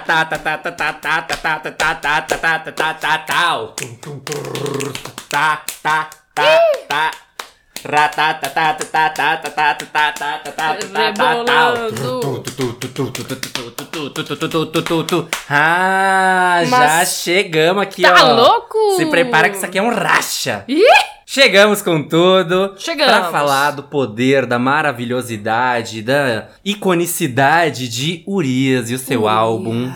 tá tá tá tá tá tá tá tá tá tá tá tá tá tá tá tá tá. Tum, tum, prrr. tá tá tá tá Ra tá tá tá tá tá tá tá tá tá tá tá tá tá tá tal. Rebolando. Tu, tu, tu, tu, tu, tu, tu, tu, tu, tu, tu, tu, tu, tu, tu. Ah, já chegamos aqui, Tá ó. louco? Se prepara que isso aqui é um racha. Ih! Chegamos com tudo Chegamos. pra falar do poder, da maravilhosidade, da iconicidade de Urias e o seu álbum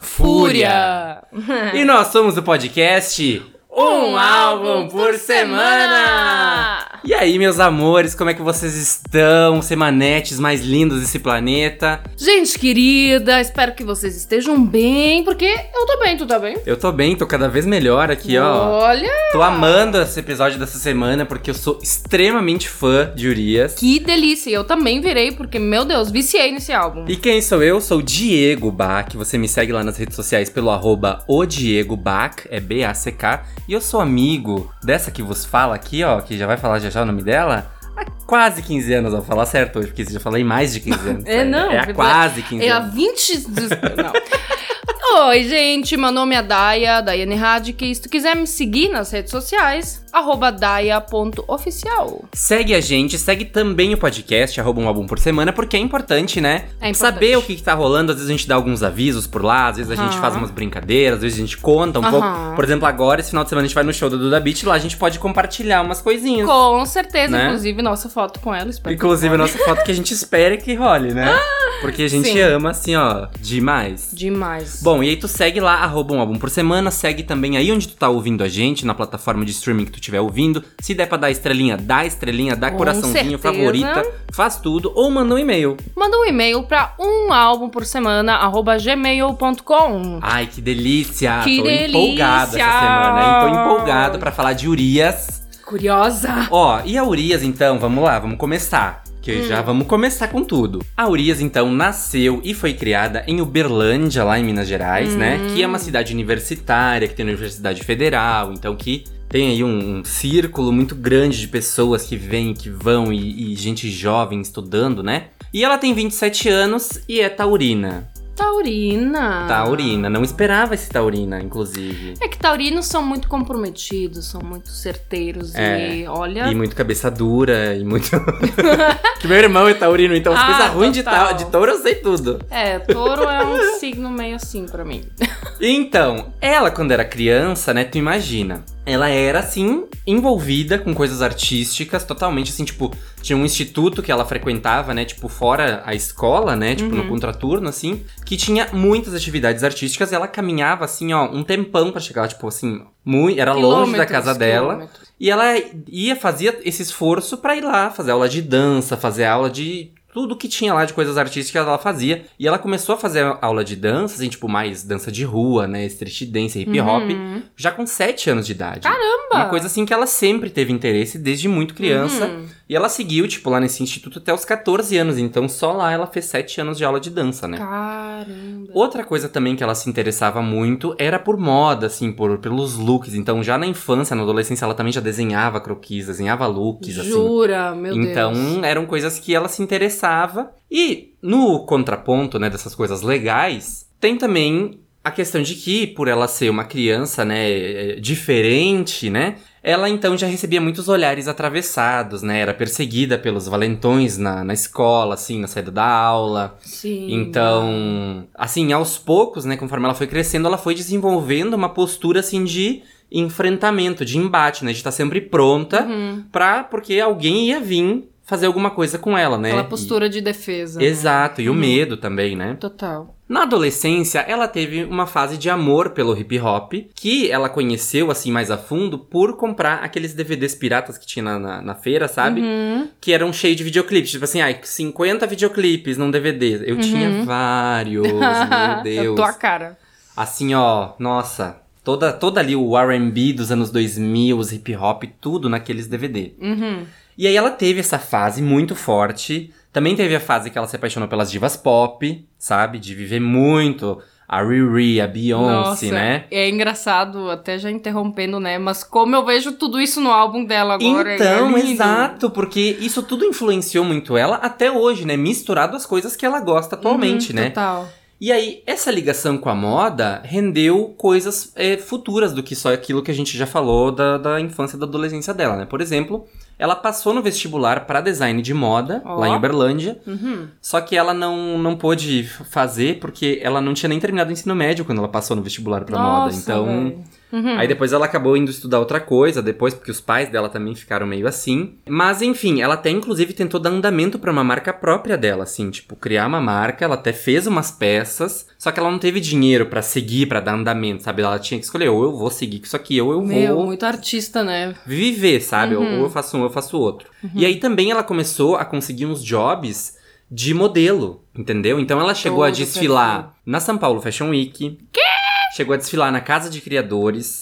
Fúria. Fúria! E nós somos o podcast Um Álbum por Semana. E aí, meus amores, como é que vocês estão? Semanetes mais lindos desse planeta. Gente querida, espero que vocês estejam bem, porque eu tô bem, tu tá bem? Eu tô bem, tô cada vez melhor aqui, ó. Olha, Tô amando esse episódio dessa semana porque eu sou extremamente fã de Urias. que delícia! Eu também virei, porque, meu Deus, viciei nesse álbum. E quem sou eu? Sou o Diego Bach. Você me segue lá nas redes sociais pelo arroba o Diego Bach, é B-A-C-K. E eu sou amigo dessa que vos fala aqui, ó, que já vai falar já já o nome dela. Há quase 15 anos, eu vou falar certo hoje, porque já falei mais de 15 anos. É, não, É há quase 15 É a anos. 20. Não. Oi, gente, meu nome é Daya, Daiane Radke. Se tu quiser me seguir nas redes sociais, arroba daia.oficial. Segue a gente, segue também o podcast, arroba um álbum por semana, porque é importante, né? É importante. Saber o que, que tá rolando, às vezes a gente dá alguns avisos por lá, às vezes a gente Aham. faz umas brincadeiras, às vezes a gente conta um Aham. pouco. Por exemplo, agora, esse final de semana, a gente vai no show do Duda Beat, lá a gente pode compartilhar umas coisinhas. Com certeza, Né? inclusive, nossa foto com ela. Inclusive, a nossa foto que a gente espera que role, né? Porque a gente Sim. ama, assim, ó, demais. Demais. Bom, e aí tu segue lá, arroba um álbum por semana, segue também aí onde tu tá ouvindo a gente, na plataforma de streaming que tu estiver ouvindo. Se der pra dar estrelinha, dá estrelinha, dá Com coraçãozinho, certeza. favorita, faz tudo, ou manda um e-mail. Manda um e-mail pra um álbum por semana, arroba gmail.com. Ai, que delícia! Que Tô delícia! empolgado essa semana, hein? Tô empolgado pra falar de Urias. Curiosa. Ó, e a Urias então, vamos lá, vamos começar. Que Hum. já vamos começar com tudo. A Urias, então, nasceu e foi criada em Uberlândia, lá em Minas Gerais, né? Hum. Que é uma cidade universitária, que tem universidade federal, então que tem aí um, um círculo muito grande de pessoas que vêm, que vão e, e gente jovem estudando, né? E ela tem 27 anos e é taurina. Taurina. Taurina, não esperava esse taurina, inclusive. É que taurinos são muito comprometidos, são muito certeiros É. e olha. E muito cabeça dura, e muito. que meu irmão é taurino, então as Ah, coisas ruins de, ta... de touro eu sei tudo. É, touro é um signo meio assim pra mim. Então, ela, quando era criança, né, tu imagina. Ela era, assim, envolvida com coisas artísticas, totalmente, assim, tipo, tinha um instituto que ela frequentava, né, tipo, fora a escola, né, tipo, no Uhum. contraturno, assim, que tinha muitas atividades artísticas e ela caminhava, assim, ó, um tempão pra chegar, tipo, assim, muito, era longe da casa dela. E ela ia, fazia esse esforço pra ir lá, fazer aula de dança, fazer aula de. Tudo que tinha lá de coisas artísticas ela fazia. E ela começou a fazer aula de dança, assim, tipo, mais dança de rua, né? Street dance, hip hop, Uhum. já com 7 anos de idade. Caramba! Uma coisa assim que ela sempre teve interesse desde muito criança. Uhum. E ela seguiu, tipo, lá nesse instituto até os 14 anos. Então só lá ela fez 7 anos de aula de dança, né? Caramba. Outra coisa também que ela se interessava muito era por moda, assim, por, pelos looks. Então, já na infância, na adolescência, ela também já desenhava croquis, desenhava looks, assim. Jura, meu então, Deus. eram coisas que ela se interessava. E no contraponto, né, dessas coisas legais, tem também a questão de que, por ela ser uma criança, né, eh, diferente, né, ela então já recebia muitos olhares atravessados, né, era perseguida pelos valentões na, na escola, assim, na saída da aula. Sim. Então, assim, aos poucos, né, conforme ela foi crescendo, ela foi desenvolvendo uma postura, assim, de enfrentamento, de embate, né, de estar sempre pronta Uhum. pra, porque alguém ia vir fazer alguma coisa com ela, né? Aquela postura de defesa. E- Exato, e o Uhum. medo também, né? Total. Na adolescência, ela teve uma fase de amor pelo hip hop, que ela conheceu, assim, mais a fundo, por comprar aqueles DVDs piratas que tinha na, na, na feira, sabe? Uhum. Que eram cheios de videoclipes. Tipo assim, ai, 50 videoclipes num DVD. Eu Uhum. tinha vários, meu Deus. A tua cara. Assim, ó, nossa. Toda, toda ali o R&B dos anos 2000, os hip hop, tudo naqueles DVD. Uhum. E aí ela teve essa fase muito forte. Também teve a fase que ela se apaixonou pelas divas pop, sabe? De viver muito a Riri, a Beyoncé, Nossa, né? É engraçado, até já interrompendo, né? Mas como eu vejo tudo isso no álbum dela agora. Então, é exato, porque isso tudo influenciou muito ela até hoje, né? Misturado às coisas que ela gosta atualmente, Uhum, né? Total. E aí, essa ligação com a moda rendeu coisas é, futuras do que só aquilo que a gente já falou da, da infância e da adolescência dela, né? Por exemplo, ela passou no vestibular para design de moda, Ó. lá em Uberlândia, Uhum. só que ela não, não pôde fazer porque ela não tinha nem terminado o ensino médio quando ela passou no vestibular pra moda. Então, velho. Uhum. Aí depois ela acabou indo estudar outra coisa, depois, porque os pais dela também ficaram meio assim. Mas enfim, ela até inclusive tentou dar andamento pra uma marca própria dela, assim, tipo, criar uma marca, ela até fez umas peças, só que ela não teve dinheiro pra seguir, pra dar andamento, sabe? Ela tinha que escolher, ou eu vou seguir com isso aqui, ou eu Meu, vou muito artista, né? viver, sabe? Uhum. Ou eu faço um, ou eu faço outro. E aí também ela começou a conseguir uns jobs de modelo, entendeu? Então ela chegou a Todo desfilar na São Paulo Fashion Week. Chegou a desfilar na Casa de Criadores.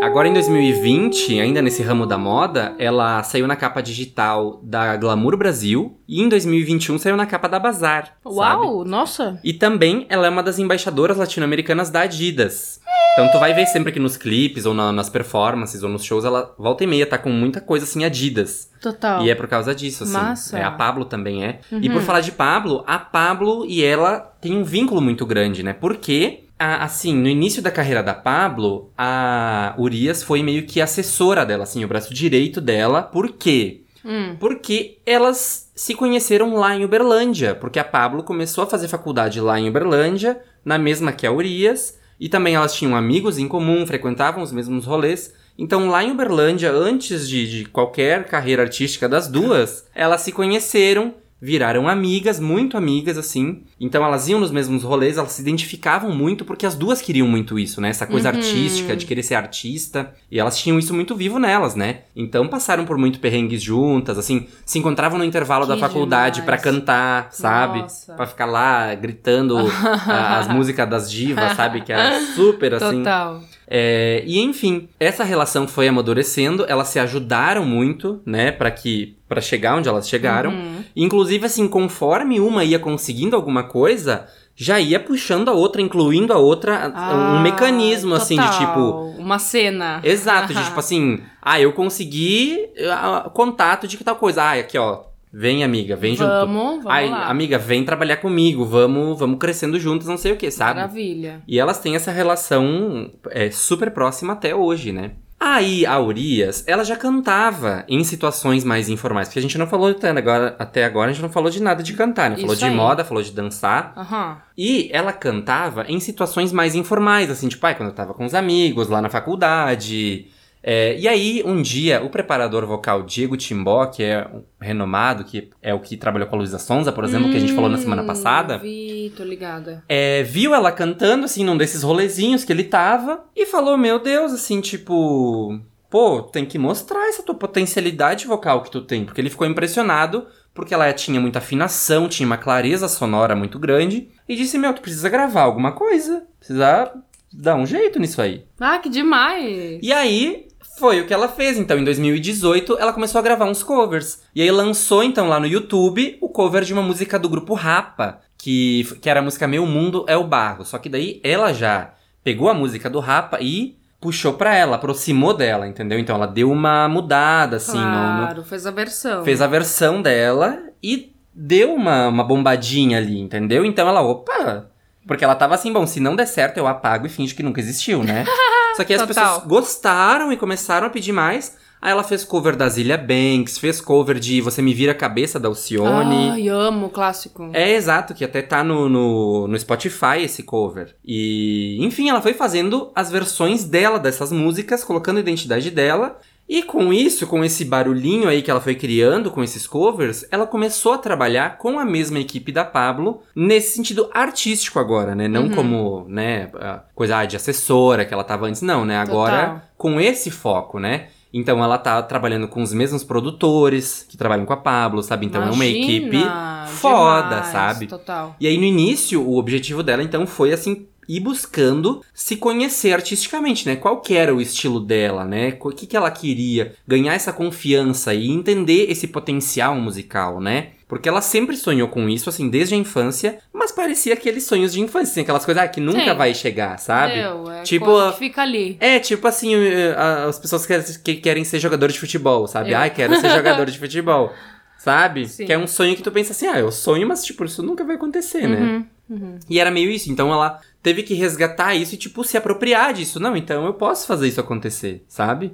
Agora em 2020, ainda nesse ramo da moda, ela saiu na capa digital da Glamour Brasil e em 2021 saiu na capa da Bazar. sabe? Uau, nossa. E também ela é uma das embaixadoras latino-americanas da Adidas. Então tu vai ver sempre que nos clipes ou na- nas performances ou nos shows, ela volta e meia tá com muita coisa assim Adidas. Total. E é por causa disso, assim. Massa. É, a Pablo também é. E Uhum. por falar de Pablo, a Pablo e ela têm um vínculo muito grande, né? Porque, a- assim, no início da carreira da Pablo, a Urias foi meio que assessora dela, assim, o braço direito dela. Por quê? Hum. Porque elas se conheceram lá em Uberlândia. Porque a Pablo começou a fazer faculdade lá em Uberlândia, na mesma que a Urias. E também elas tinham amigos em comum, frequentavam os mesmos rolês. Então, lá em Uberlândia, antes de, de qualquer carreira artística das duas, elas se conheceram, viraram amigas, muito amigas, assim. Então, elas iam nos mesmos rolês, elas se identificavam muito, porque as duas queriam muito isso, né? Essa coisa Uhum. artística, de querer ser artista. E elas tinham isso muito vivo nelas, né? Então, passaram por muito perrengues juntas, assim. Se encontravam no intervalo da Que faculdade pra demais. cantar, sabe? Pra ficar lá gritando ah, as músicas das divas, sabe? Que era super, assim. Total. É, e enfim, essa relação foi amadurecendo, elas se ajudaram muito, né, Pra que para chegar onde elas chegaram. Uhum. Inclusive assim, conforme uma ia conseguindo alguma coisa, já ia puxando a outra, incluindo a outra, um Ah, mecanismo assim de total. tipo Uma cena. Exato, de tipo assim, ah, eu consegui ah, contato de que tal coisa. Ah, aqui ó, vem amiga, vem junto. Vamos, vamos Ai, lá. amiga, vem trabalhar comigo, vamos, vamos crescendo juntos, não sei o que, sabe? Maravilha. E elas têm essa relação é, super próxima até hoje, né? Aí, a Urias, ela já cantava em situações mais informais. Porque a gente não falou até agora, até agora a gente não falou de nada de cantar, né? Falou Isso de aí. moda, falou de dançar. Aham. E ela cantava em situações mais informais, assim, tipo, ai, quando eu tava com os amigos, lá na faculdade. É, e aí, um dia, o preparador vocal Diego Timbó, que é um renomado, que é o que trabalhou com a Luísa Sonza, por exemplo, que a gente falou na semana Hum, passada, Vi, tô ligada. é, viu ela cantando, assim, num desses rolezinhos que ele tava, e falou, meu Deus, assim, tipo... Pô, tem que mostrar essa tua potencialidade vocal que tu tem. Porque ele ficou impressionado, porque ela tinha muita afinação, tinha uma clareza sonora muito grande, e disse, meu, tu precisa gravar alguma coisa. Precisa dar um jeito nisso aí. Ah, que demais! E aí, foi o que ela fez. Então, em 2018, ela começou a gravar uns covers. E aí lançou, então, lá no YouTube, o cover de uma música do grupo Rapa, que, que era a música Meu Mundo é o Barro. Só que daí ela já pegou a música do Rapa e puxou pra ela, aproximou dela, entendeu? Então ela deu uma mudada, assim, no- no, claro, fez a versão. fez a versão dela e deu uma, uma bombadinha ali, entendeu? Então ela, opa! Porque ela tava assim, bom, se não der certo, eu apago e finge que nunca existiu, né? Só que as Total. pessoas gostaram e começaram a pedir mais. Aí ela fez cover da Zilia Banks, fez cover de Você Me Vira a Cabeça da Alcione. Ai, amo o clássico. É exato, que até tá no, no, no Spotify esse cover. E, enfim, ela foi fazendo as versões dela dessas músicas, colocando a identidade dela. E com isso, com esse barulhinho aí que ela foi criando com esses covers, ela começou a trabalhar com a mesma equipe da Pablo nesse sentido artístico agora, né? Não Uhum. como, né, coisa ah, de assessora que ela tava antes, não, né? Agora Total. com esse foco, né? Então ela tá trabalhando com os mesmos produtores que trabalham com a Pablo, sabe? Então é uma Imagina, equipe foda, demais, sabe? Total. E aí no início, o objetivo dela então foi assim ir buscando se conhecer artisticamente, né? Qual que era o estilo dela, né? O que, que ela queria? Ganhar essa confiança e entender esse potencial musical, né? Porque ela sempre sonhou com isso, assim, desde a infância, mas parecia aqueles sonhos de infância, assim, aquelas coisas ah, que nunca Sim. vai chegar, sabe? Entendeu? É Tipo, coisa a- que fica ali. É, tipo assim, eh, as pessoas que, que querem ser jogadores de futebol, sabe? Eu. Ai, quero ser jogador de futebol. Sabe? Sim. Que é um sonho que tu pensa assim, ah, eu sonho, mas tipo, isso nunca vai acontecer, né? Uhum, E era meio isso. Então ela teve que resgatar isso e, tipo, se apropriar disso. Não, então eu posso fazer isso acontecer, sabe?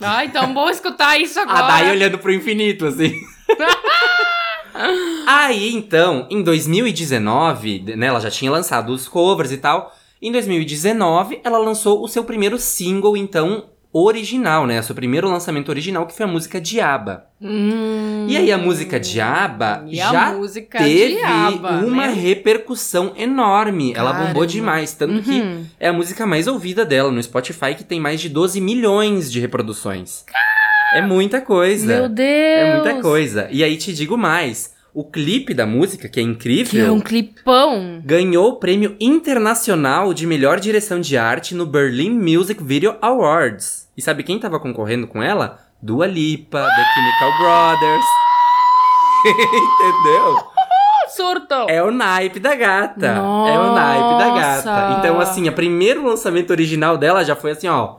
Ai, tão bom escutar isso agora. A Dai olhando pro infinito, assim. Aí, então, em 2019, né, ela já tinha lançado os covers e tal. Em 2019, ela lançou o seu primeiro single, então, original, né? Seu primeiro lançamento original, que foi a música Diaba. Hum, E aí a música Diaba e já música teve Diaba, uma né? repercussão enorme. Ela bombou Caramba. demais, tanto que Uhum. é a música mais ouvida dela no Spotify, que tem mais de 12 milhões de reproduções. É muita coisa. Meu Deus! É muita coisa. E aí te digo mais. O clipe da música, que é Que incrível, é um clipão. ganhou o prêmio internacional de melhor direção de arte no Berlin Music Video Awards. E sabe quem tava concorrendo com ela? Dua Lipa, The Chemical Brothers. Entendeu? Surto! É o naipe da gata. É o Nossa! naipe da gata. Então, assim, o primeiro lançamento original dela já foi assim, ó.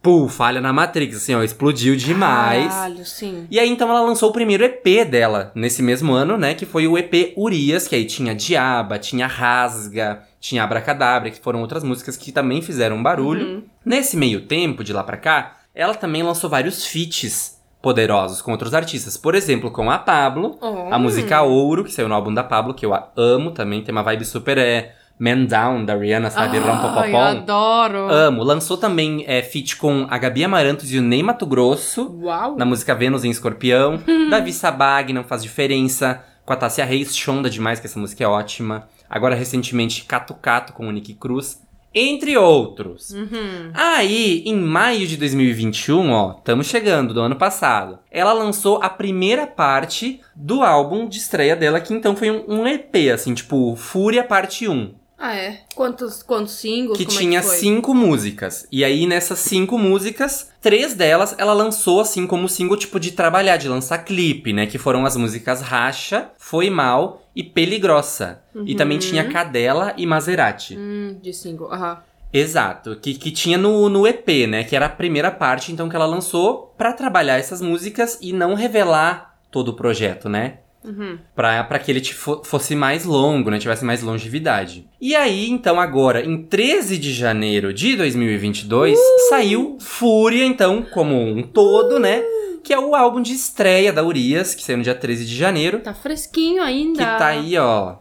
Pô, falha na Matrix, assim, ó, explodiu demais. Caralho, sim. E aí, então, ela lançou o primeiro EP dela, nesse mesmo ano, né? Que foi o EP Urias, que aí tinha Diaba, tinha Rasga, tinha Abracadabra, que foram outras músicas que também fizeram barulho. Uhum. Nesse meio tempo, de lá pra cá, ela também lançou vários feats poderosos com outros artistas. Por exemplo, com a Pablo, Oh. a música Ouro, que saiu no álbum da Pablo, que eu amo também, tem uma vibe super é, Man Down, da Rihanna, sabe? Ai, Rampopopom. adoro. Amo. Lançou também é, feat com a Gabi Amarantos e o Ney Mato Grosso Uau. na música Vênus em Escorpião. Davi Sabag, Não Faz Diferença. Com a Tássia Reis, Shonda demais, que essa música é ótima. Agora, recentemente, Cato Cato com o Nick Cruz. Entre outros. Uhum. Aí, em maio de 2021, ó, estamos chegando, do ano passado, ela lançou a primeira parte do álbum de estreia dela, que então foi um, um EP, assim, tipo, Fúria Parte 1 Ah, é? Quantos, quantos singles? que Como tinha é que cinco músicas. E aí, nessas cinco músicas, três delas ela lançou assim como single, tipo, de trabalhar, de lançar clipe, né? Que foram as músicas Racha, Foi Mal e Pele Grossa. E também tinha Cadela e Maserati. Hum, de single. Aham. Exato, que, que tinha no, no EP, né? Que era a primeira parte, então, que ela lançou pra trabalhar essas músicas e não revelar todo o projeto, né? Uhum. Pra, pra que ele fo- fosse mais longo, né? Tivesse mais longevidade. E aí, então, agora, em 13 de janeiro de 2022, saiu Fúria, então, como um todo, né? Que é o álbum de estreia da Urias, que saiu no dia 13 de janeiro. Tá fresquinho ainda. Que tá aí, ó,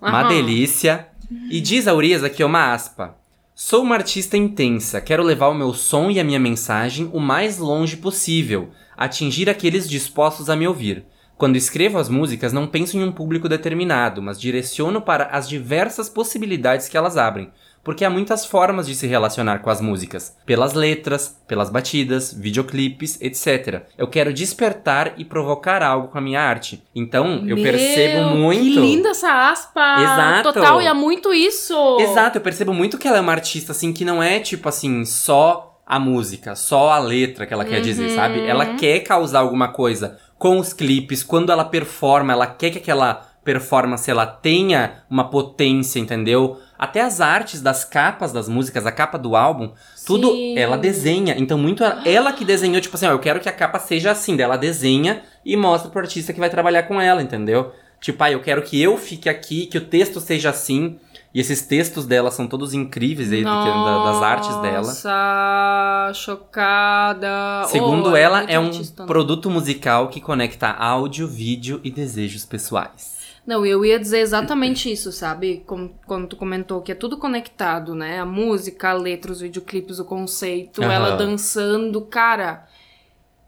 uma delícia. E diz a Urias aqui, uma aspa. Sou uma artista intensa, quero levar o meu som e a minha mensagem o mais longe possível, atingir aqueles dispostos a me ouvir. Quando escrevo as músicas, não penso em um público determinado, mas direciono para as diversas possibilidades que elas abrem, porque há muitas formas de se relacionar com as músicas, pelas letras, pelas batidas, videoclipes, etc. Eu quero despertar e provocar algo com a minha arte. Então, eu Meu, percebo muito. Que linda essa aspa. Exato. Total, e é muito isso. Exato, eu percebo muito que ela é uma artista, assim, que não é, tipo assim, só a música, só a letra que ela quer dizer, Uhum. sabe? Ela quer causar alguma coisa com os clipes, quando ela performa, ela quer que aquela performance ela tenha uma potência, entendeu? Até as artes das capas das músicas, a capa do álbum, tudo Sim. ela desenha. Então, muito ela, ela que desenhou, tipo assim, ó, eu quero que a capa seja assim, daí ela desenha e mostra pro artista que vai trabalhar com ela, entendeu? Tipo, ah, eu quero que eu fique aqui, que o texto seja assim. E esses textos dela são todos incríveis aí, da- das artes dela. Nossa, chocada. Segundo Oh, ela, é um artista, né? produto musical que conecta áudio, vídeo e desejos pessoais. Não, eu ia dizer exatamente isso, sabe? Como, quando tu comentou que é tudo conectado, né? A música, a letra, os videoclipes, o conceito, Aham. ela dançando, cara.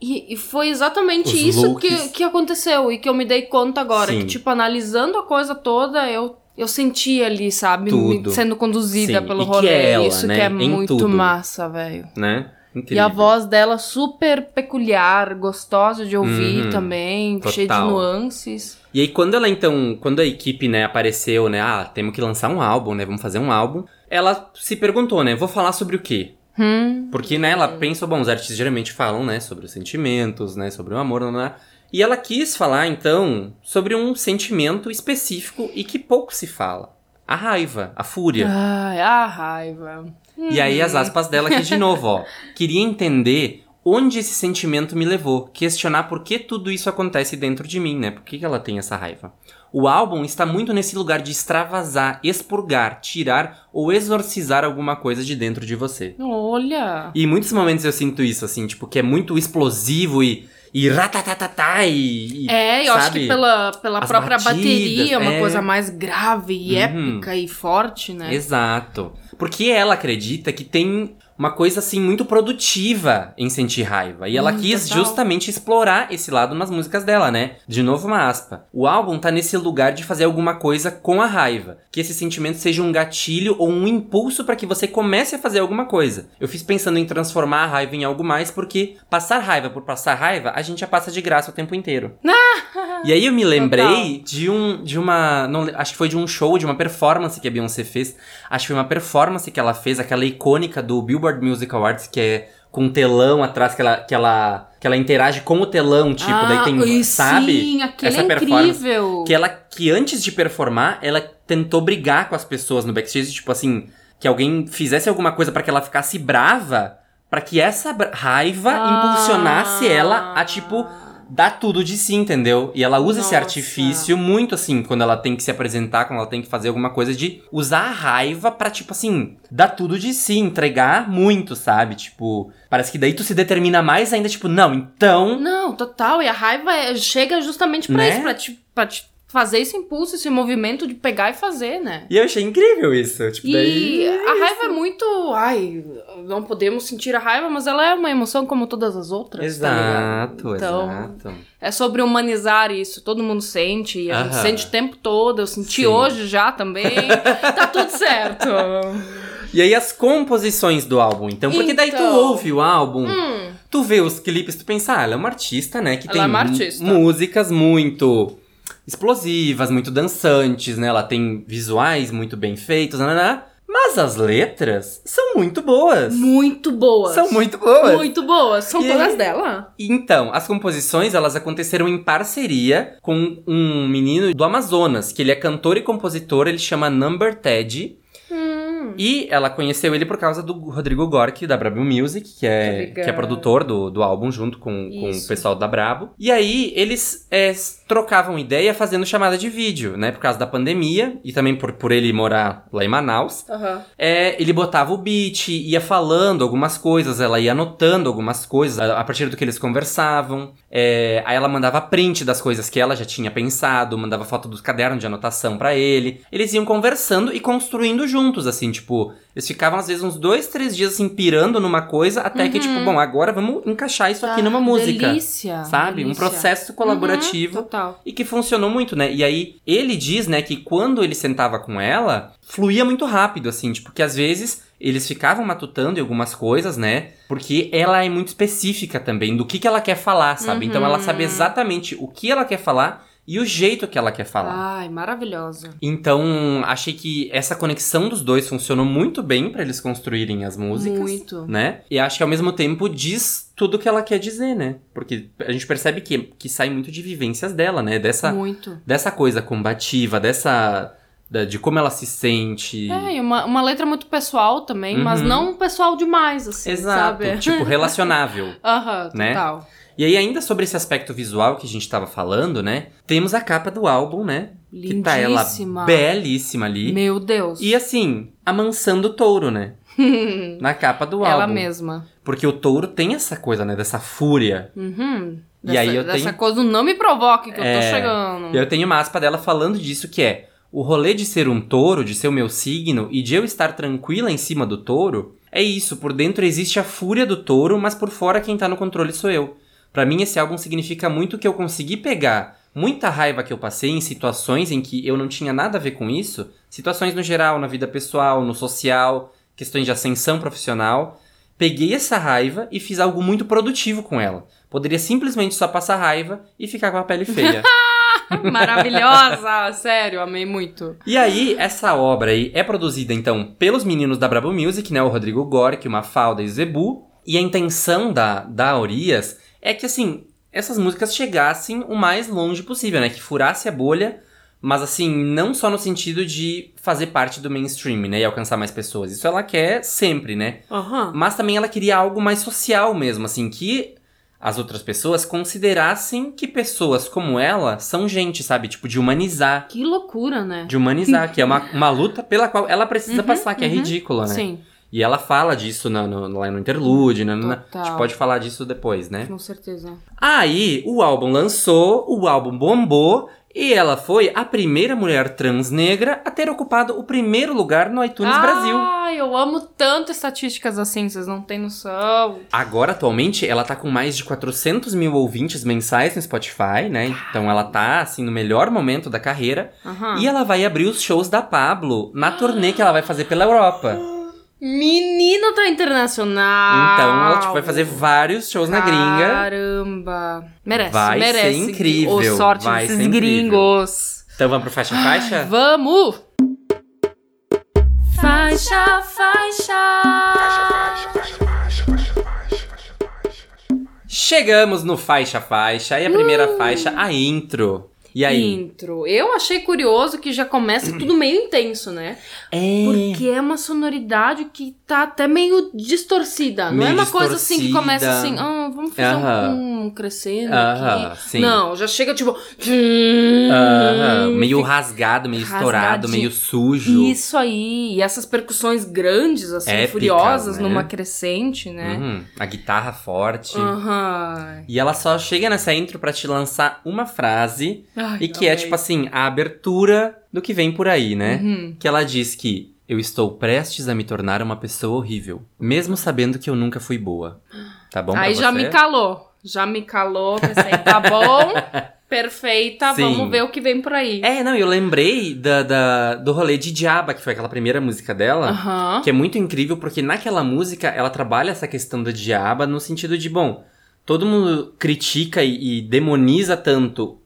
E, e foi exatamente Os isso que, looks. que aconteceu e que eu me dei conta agora. Sim. Que, tipo, analisando a coisa toda, eu, eu senti ali, sabe? Tudo. sendo conduzida Sim, pelo e que rolê. é ela, isso né? que é Em muito tudo. massa, velho. Né? E Incrível. a voz dela super peculiar, gostosa de ouvir Uhum. também, cheia de Total. nuances. E aí, quando ela, então, quando a equipe, né, apareceu, né, ah, temos que lançar um álbum, né, vamos fazer um álbum, ela se perguntou, né, vou falar sobre o quê? Hum. Porque, né, ela pensou, bom, os artistas geralmente falam, né, sobre os sentimentos, né, sobre o amor, né, né, e ela quis falar, então, sobre um sentimento específico e que pouco se fala. A raiva, a fúria. Ai, a raiva. E aí as aspas dela aqui de novo, ó. Queria entender onde esse sentimento me levou, questionar por que tudo isso acontece dentro de mim, né? Por que, que ela tem essa raiva? O álbum está muito nesse lugar de extravasar, expurgar, tirar ou exorcizar alguma coisa de dentro de você. Olha! E em muitos momentos eu sinto isso, assim, tipo, que é muito explosivo e. E ratatatá e, e. É, eu acho que sabe? pela, pela As própria batidas, bateria, uma é. coisa mais grave e Uhum. épica e forte, né? Exato. Porque ela acredita que tem uma coisa assim muito produtiva em sentir raiva. E ela Hum, quis total. justamente explorar esse lado nas músicas dela, né? De novo, uma aspa. O álbum tá nesse lugar de fazer alguma coisa com a raiva. Que esse sentimento seja um gatilho ou um impulso para que você comece a fazer alguma coisa. Eu fiz pensando em transformar a raiva em algo mais, porque passar raiva por passar raiva, a gente já passa de graça o tempo inteiro. E aí eu me lembrei de um de uma, não acho que foi de um show, de uma performance que a Beyoncé fez. Acho que foi uma performance que ela fez, aquela icônica do Billboard Music Awards, que é com um telão atrás que ela que ela que ela interage com o telão, tipo, daí tem, Ah, sabe? Sim, aquele essa é incrível. que ela que antes de performar, ela tentou brigar com as pessoas no backstage, tipo assim, que alguém fizesse alguma coisa pra que ela ficasse brava, pra que essa raiva Ah. impulsionasse ela a tipo dar tudo de si, entendeu? E ela usa esse Nossa. artifício muito assim, quando ela tem que se apresentar, quando ela tem que fazer alguma coisa de usar a raiva pra tipo assim, dar tudo de si, entregar muito, sabe? Tipo, parece que daí tu se determina mais ainda, tipo, não, então Não, total. E a raiva é- chega justamente pra Né? isso, pra te, pra te fazer esse impulso, esse movimento de pegar e fazer, né? E eu achei incrível isso, tipo, E daí a raiva é muito. Ai, não podemos sentir a raiva, mas ela é uma emoção como todas as outras. tá? Exato, então, exato. É sobre humanizar isso. Todo mundo sente, e a gente Aham. sente o tempo todo. Eu senti Sim. hoje já também. tá tudo certo. E aí as composições do álbum, então, porque daí tu Então. ouve o álbum, Hum, tu vê os clipes, tu pensa, ah, ela é uma artista, né, que Ela tem é uma mu- artista. músicas muito explosivas, muito dançantes, né, ela tem visuais muito bem feitos, né, mas as letras são muito boas. muito boas. São muito boas. Muito boas. São E todas dela. Então, as composições, elas aconteceram em parceria com um menino do Amazonas, que ele é cantor e compositor, ele chama Number Ted. Hum. E ela conheceu ele por causa do Rodrigo Gork, da Brabo Music, que é, que é produtor do, do álbum, junto com, com o pessoal da Brabo. E aí, eles é, trocavam ideia fazendo chamada de vídeo, né? Por causa da pandemia, e também por, por ele morar lá em Manaus. Aham. É, ele botava o beat, ia falando algumas coisas, ela ia anotando algumas coisas a, a partir do que eles conversavam. É, aí ela mandava print das coisas que ela já tinha pensado, mandava foto do caderno de anotação pra ele. Eles iam conversando e construindo juntos, assim, tipo, eles ficavam às vezes uns dois, três dias assim, pirando numa coisa, até que, Uhum. tipo, bom, agora vamos encaixar isso aqui Ah, numa música. Delícia. Sabe? Um delícia. processo colaborativo. Uhum, total. E que funcionou muito, né? E aí, ele diz, né, que quando ele sentava com ela, fluía muito rápido, assim, tipo, que às vezes eles ficavam matutando em algumas coisas, né? Porque ela é muito específica também do que, que ela quer falar, sabe? Então ela sabe Uhum. exatamente o que ela quer falar e o jeito que ela quer falar. Ai, maravilhosa. Então, achei que essa conexão dos dois funcionou muito bem pra eles construírem as músicas Muito. né? E acho que ao mesmo tempo diz tudo o que ela quer dizer, né? Porque a gente percebe que, que sai muito de vivências dela, né? Dessa, Muito. dessa coisa combativa, dessa. de como ela se sente. É, e uma, uma letra muito pessoal também, mas Uhum. não pessoal demais, assim, Exato, sabe? tipo, relacionável. Aham, né? total. E aí, ainda sobre esse aspecto visual que a gente tava falando, né? Temos a capa do álbum, né? Que tá ela Lindíssima. belíssima ali. Meu Deus. E assim, amansando o touro, né? Na capa do Ela álbum. mesma. Porque o touro tem essa coisa, né? Dessa fúria. Uhum. E Dessa, aí eu dessa tenho- coisa do não me provoque que eu É, tô chegando. E eu tenho uma aspa dela falando disso que é o rolê de ser um touro, de ser o meu signo e de eu estar tranquila em cima do touro, é isso, por dentro existe a fúria do touro, mas por fora quem tá no controle sou eu. Pra mim esse álbum significa muito que eu consegui pegar muita raiva que eu passei em situações em que eu não tinha nada a ver com isso, situações no geral, na vida pessoal, no social, questões de ascensão profissional. Peguei essa raiva e fiz algo muito produtivo com ela. Poderia simplesmente só passar raiva e ficar com a pele feia. Maravilhosa, sério, amei muito. E aí, essa obra aí é produzida, então, pelos meninos da Brabo Music, né? O Rodrigo Gork, o Mafalda e o Zebu. E a intenção da, da Aurias é que, assim, essas músicas chegassem o mais longe possível, né? Que furasse a bolha Mas assim, não só no sentido de fazer parte do mainstream, né? E alcançar mais pessoas. Isso ela quer sempre, né? Aham. Mas também ela queria algo mais social mesmo, assim, que as outras pessoas considerassem que pessoas como ela são gente, sabe? Tipo, de humanizar. Que loucura, né? De humanizar, que é uma, uma luta pela qual ela precisa Uhum, passar, que é uhum. ridícula, né? Sim, E ela fala disso na- no, lá no interlude, né? Na-. A gente pode falar disso depois, né? com certeza. Aí, o álbum lançou, o álbum bombou, e ela foi a primeira mulher trans negra a ter ocupado o primeiro lugar no iTunes Brasil. Ai, eu amo tanto estatísticas assim, vocês não têm noção. Agora, atualmente, ela tá com mais de 400 mil ouvintes mensais no Spotify, né? Então ela tá, assim, no melhor momento da carreira. Aham. E ela vai abrir os shows da Pablo na turnê que ela vai fazer pela Europa. Menino tá internacional. Então ela tipo, vai fazer vários shows na gringa. Caramba. Merece, Vai ser merece. incrível, Ô, sorte vai desses ser incrível. gringos. Então vamos pro faixa faixa? Vamos! Faixa, faixa. Chegamos no faixa faixa. E a primeira faixa, a intro. E aí? Intro. Eu achei curioso que já começa tudo meio intenso, né? É. Porque é uma sonoridade que tá até meio distorcida. não Meio é uma coisa assim que distorcida. começa assim, ah, vamos fazer Aham. um, um crescendo Aham, aqui. sim. Não, já chega tipo. Aham, meio rasgado, meio estourado, meio sujo. Isso aí. E essas percussões grandes, assim, Épicas, furiosas, né? numa crescente, né? Uhum, a guitarra forte. Aham. E ela só chega nessa intro pra te lançar uma frase. Ai, e que é, tipo assim, a abertura do que vem por aí, né? Uhum. Que ela diz que eu estou prestes a me tornar uma pessoa horrível, mesmo sabendo que eu nunca fui boa. Tá bom Aí já me calou. Já me calou, pensei, tá bom, perfeita, Sim. vamos ver o que vem por aí. É, não, eu lembrei da, da- do rolê de Diaba, que foi aquela primeira música dela. Aham. Que é muito incrível porque naquela música ela trabalha essa questão da diaba no sentido de, bom, todo mundo critica e, e demoniza tanto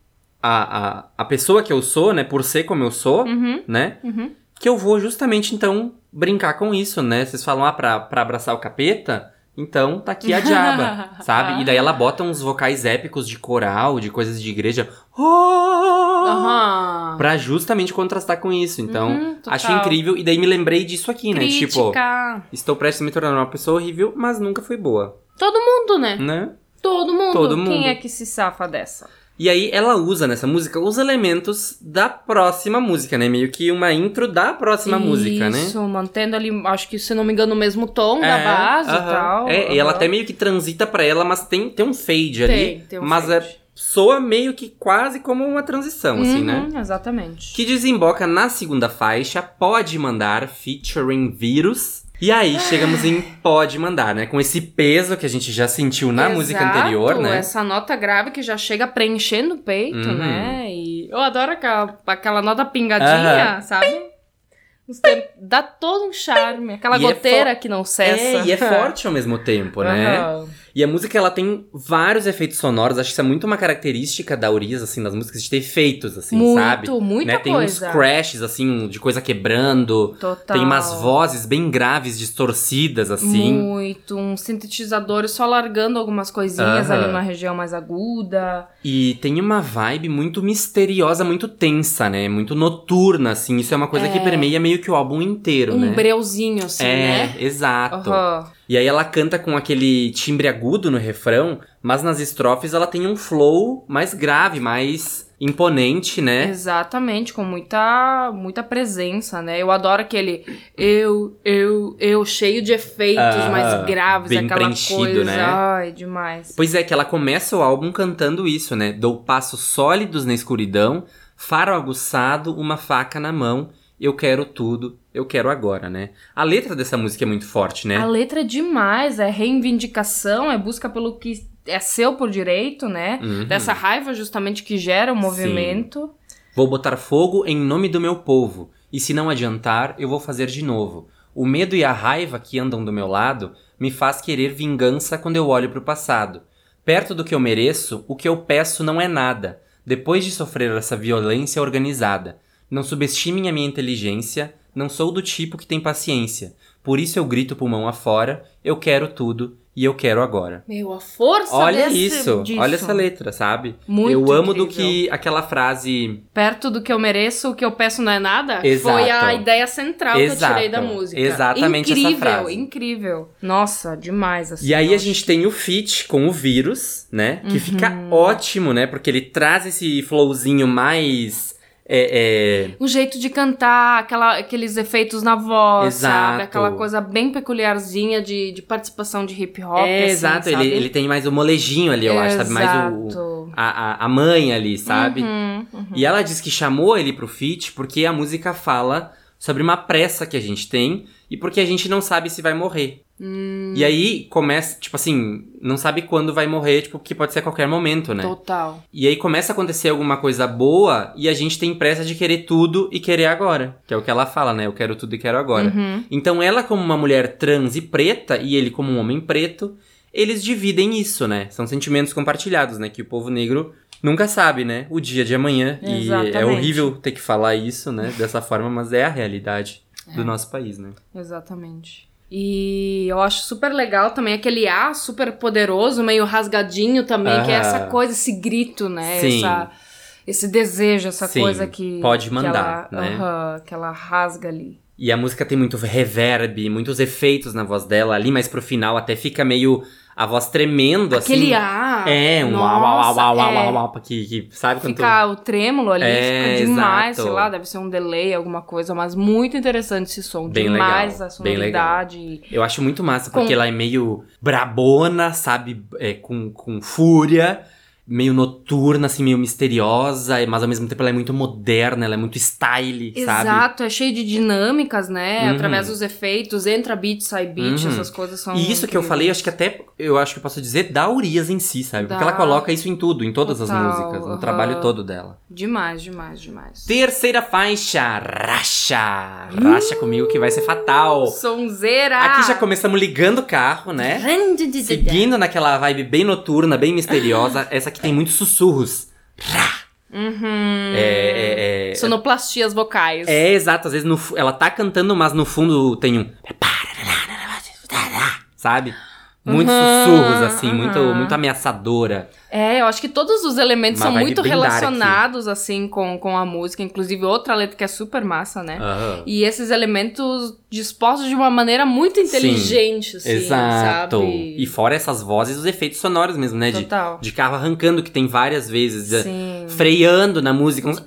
a, a, a pessoa que eu sou, né, por ser como eu sou, Uhum, né, uhum. que eu vou justamente então brincar com isso, né? Vocês falam, ah, pra, pra abraçar o capeta, então tá aqui a diaba, sabe? E daí ela bota uns vocais épicos de coral, de coisas de igreja, oh! Aham. pra justamente contrastar com isso. Então, Uhum, acho incrível. E daí me lembrei disso aqui, né? Tipo, Crítica. Estou prestes a me tornar uma pessoa horrível, mas nunca fui boa, Todo mundo, né? né? Todo mundo. Todo mundo. Quem é que se safa dessa? E aí ela usa nessa música os elementos da próxima música, né? Meio que uma intro da próxima música, né? Isso, mantendo ali, acho que, se não me engano, o mesmo tom da É, base e aham. tal. É, e ela até meio que transita pra ela, mas tem, tem um fade ali. Tem, tem um mas fade. é soa meio que quase como uma transição, assim, né? Uhum, Exatamente. Que desemboca na segunda faixa, Pode Mandar, featuring Vírus. E aí, chegamos em Pode Mandar, né? Com esse peso que a gente já sentiu na música Exato, anterior, né? Essa nota grave que já chega preenchendo o peito, Uhum. né? E eu adoro aquela, aquela nota pingadinha, sabe? Os tem- Dá todo um charme. Aquela E é goteira que não cessa. É, e é forte ao mesmo tempo, né? Aham. E a música, ela tem vários efeitos sonoros. Acho que isso é muito uma característica da Urias, assim, das músicas, de ter efeitos, assim, muito, sabe? muita né? Tem coisa. uns crashes, assim, de coisa quebrando. Total. Tem umas vozes bem graves, distorcidas, assim. Muito. Uns sintetizadores só largando algumas coisinhas Aham. ali na região mais aguda. E tem uma vibe muito misteriosa, muito tensa, né? Muito noturna, assim. Isso é uma coisa que permeia meio que o álbum inteiro, um né? breuzinho, assim, é, né? exato. Aham. E aí ela canta com aquele timbre agudo no refrão, mas nas estrofes ela tem um flow mais grave, mais imponente, né? Exatamente, com muita, muita presença, né? Eu adoro aquele eu, eu, eu, cheio de efeitos Aham, mais graves, bem aquela preenchido, coisa. né? Ai, demais. Pois é, que ela começa o álbum cantando isso, né? Dou passos sólidos na escuridão, faro aguçado, uma faca na mão, eu quero tudo, eu quero agora, né? A letra dessa música é muito forte, né? A letra é demais, é reivindicação, é busca pelo que é seu por direito, né? Uhum. Dessa raiva justamente que gera o movimento. Vou botar fogo em nome do meu povo, e se não adiantar, eu vou fazer de novo. O medo e a raiva que andam do meu lado me faz querer vingança quando eu olho pro passado. Perto do que eu mereço, o que eu peço não é nada. Depois de sofrer essa violência organizada, não subestimem a minha inteligência, não sou do tipo que tem paciência. Por isso eu grito pulmão afora, eu quero tudo, e eu quero agora. Meu, a força Olha desse, isso, disso. olha essa letra, sabe? Muito eu amo do incrível. que aquela frase. Perto do que eu mereço, o que eu peço não é nada. Exato. Foi a ideia central que eu Exato. tirei da música. Exatamente essa incrível, frase. Incrível, Nossa, demais. Assim, E aí a gente tem o feat com o vírus, né? Que fica Uhum. ótimo, né? Porque ele traz esse flowzinho mais. É, é, O jeito de cantar, aquela, aqueles efeitos na voz, Exato. sabe? Aquela coisa bem peculiarzinha de, de participação de hip hop. é, assim, exato, ele, sabe? ele tem mais o molejinho ali, eu acho, sabe? Mais o, a, a, a mãe ali, sabe? Uhum, uhum. E ela diz que chamou ele pro feat porque a música fala sobre uma pressa que a gente tem e porque a gente não sabe se vai morrer. Hum, E aí começa, tipo assim, não sabe quando vai morrer, tipo, que pode ser a qualquer momento, né? Total. E aí começa a acontecer alguma coisa boa e a gente tem pressa de querer tudo e querer agora. Que é o que ela fala, né? Eu quero tudo e quero agora. Uhum. Então ela, como uma mulher trans e preta, e ele como um homem preto, eles dividem isso, né? São sentimentos compartilhados, né? Que o povo negro nunca sabe, né? O dia de amanhã. E é Exatamente. horrível ter que falar isso, né? Dessa forma, mas é a realidade É. do nosso país, né? Exatamente. E eu acho super legal também aquele A super poderoso, meio rasgadinho também, que é essa coisa, esse grito, né? Sim. Essa, esse desejo, essa Sim, coisa que. pode que mandar, ela, né? aham, que ela rasga ali. E a música tem muito reverb, muitos efeitos na voz dela ali, mas pro final até fica meio a voz tremendo, Aquele assim. A. É, um nossa, uau, uau, é. uau, uau, uau, que, que sabe quando tu- Fica o trêmulo ali, É, fica demais, exato. sei lá, deve ser um delay, alguma coisa, mas muito interessante esse som. Bem demais legal, a bem legal. sonoridade. Eu acho muito massa, porque Com- ela é meio brabona, sabe? É, com, com fúria, meio noturna, assim, meio misteriosa, mas ao mesmo tempo ela é muito moderna, ela é muito style, sabe? Exato, é cheio de dinâmicas, né? Uhum. Através dos efeitos, entra beat, sai beat, Uhum. essas coisas são. E isso que eu incríveis. falei, acho que até, eu acho que eu posso dizer, da Urias em si, sabe? Porque ela coloca isso em tudo, em todas as Total, músicas, no aham. trabalho todo dela. Demais, demais, demais. Terceira faixa, Racha. Racha comigo que vai ser fatal. Sonzeira! Aqui já começamos ligando o carro, né? Seguindo naquela vibe bem noturna, bem misteriosa. Essa aqui tem muitos sussurros. Uhum. É, é, é, Sonoplastias vocais. é exato, às vezes no ela tá cantando, mas no fundo tem um. Sabe? Muitos Uhum, sussurros, assim, muito, uhum. muito ameaçadora. É, eu acho que todos os elementos Uma são muito dark. relacionados, assim, com, com a música. Inclusive, outra letra que é super massa, né? Aham. E esses elementos dispostos de uma maneira muito inteligente, assim, Exato. sabe? E fora essas vozes, os efeitos sonoros mesmo, né? De, Total. de carro arrancando, que tem várias vezes. de- Sim. Freando na música. Uns...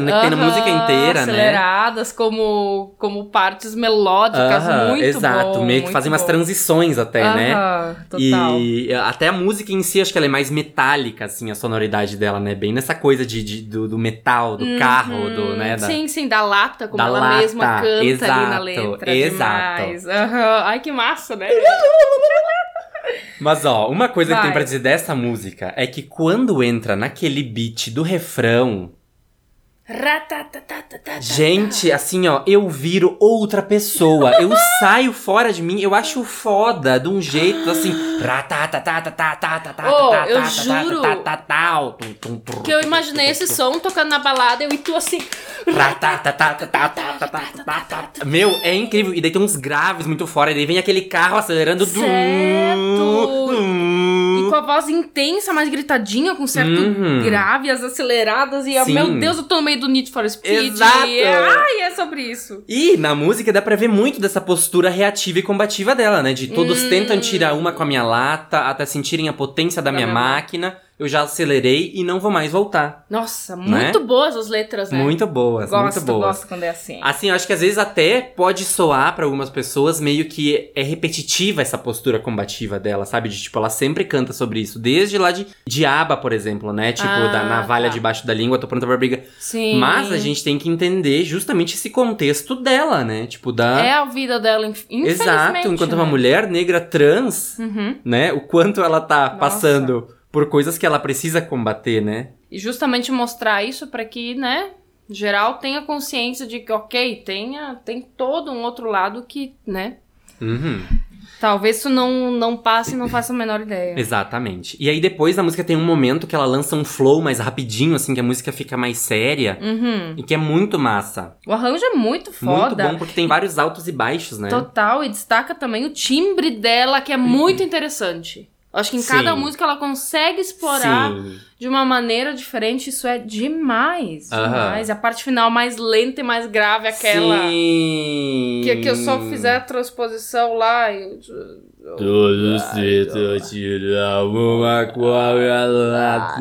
Tem na música inteira, né? aceleradas como, como partes melódicas, Aham, muito exato, bom, meio que fazem umas bom. transições até, né? Aham, total. E até a música em si, acho que ela é mais metálica, assim, a sonoridade dela, né? Bem nessa coisa de, de- do, do metal, do carro, do, né? Da... Uhum. Sim, sim, da lata, como Da ela lata, mesma canta ali na exato, letra. exato. Demais. Ai, que massa, né? Mas ó, uma coisa que Vai. tem pra dizer dessa música é que quando entra naquele beat do refrão. Gente, assim ó, eu viro outra pessoa. Eu saio fora de mim, eu acho foda de um jeito assim. Oh, eu juro Que eu imaginei esse som tocando na balada eu e tu assim. Meu, é incrível. E daí tem uns graves muito fora. E daí vem aquele carro acelerando. Certo. E com a voz intensa, mais gritadinha, com certo Uhum. grave, as aceleradas. E, Sim. meu Deus, eu tô no meio do Need for Speed. Exato. Ai, é sobre isso. E na música dá pra ver muito dessa postura reativa e combativa dela, né? De todos Hum. tentam tirar uma com a minha lata, até sentirem a potência da, Da minha, minha máquina. Eu já acelerei e não vou mais voltar. Nossa, muito boas as letras, né? Né? Muito boas, Gosto, muito boas. gosto quando é assim. Assim, eu acho que às vezes até pode soar pra algumas pessoas meio que é repetitiva essa postura combativa dela, sabe? De tipo, ela sempre canta sobre isso. Desde lá de Diaba, por exemplo, né? Tipo, Ah, da navalha tá. debaixo da língua, tô pronta pra briga. Sim. Mas a gente tem que entender justamente esse contexto dela, né? Tipo, da. É a vida dela, inf- infelizmente. Exato, enquanto uma né? mulher negra trans, Uhum. né? O quanto ela tá Nossa. passando por coisas que ela precisa combater, né? E justamente mostrar isso pra que, né, geral tenha consciência de que, ok, tenha, tem todo um outro lado que, né, Uhum. Talvez isso não, não passe e não faça a menor ideia. Exatamente. E aí depois a música tem um momento que ela lança um flow mais rapidinho, assim, que a música fica mais séria. Uhum. E que é muito massa. O arranjo é muito foda. Muito bom, porque tem vários altos e baixos, né? Total, e destaca também o timbre dela, que é muito interessante. Eu Acho que em cada Sim. música ela consegue explorar Sim. de uma maneira diferente. Isso é demais. Demais. A parte final mais lenta e mais grave, aquela. Sim. Que, que eu só fizer a transposição lá. E... Todos tentam tirar uma quadra.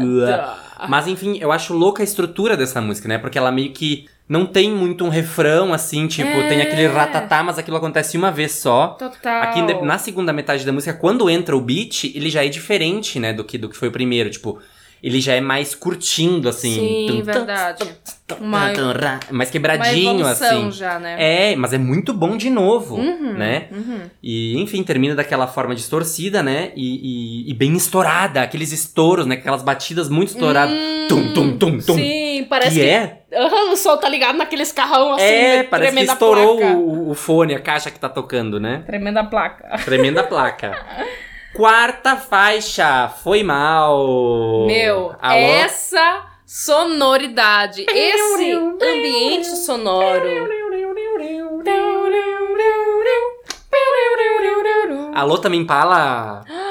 Mas enfim, eu acho louca a estrutura dessa música, né? Porque ela meio que não tem muito um refrão, assim, tipo, É. tem aquele ratatá, mas aquilo acontece uma vez só. Total. Aqui na segunda metade da música, quando entra o beat, ele já é diferente, né, do que, do que foi o primeiro. Tipo, ele já é mais curtindo, assim. Sim, Tum, verdade. tum, Uma- tum, ra- mais Uma quebradinho, evolução assim. já, né? É, mas é muito bom de novo, Uhum, né? uhum. E, enfim, termina daquela forma distorcida, né? E, e- e bem estourada, aqueles estouros, né? Aquelas batidas muito estouradas. tum, tum, tum, tum. Hum, Sim, parece que que. é? Aham, o som tá ligado naqueles carrão assim, é, parece que estourou o, o fone, a caixa que tá tocando, né? Tremenda placa. Tremenda placa. Quarta faixa, foi mal. Meu, Alô? essa sonoridade, esse ambiente sonoro. Alô, também fala.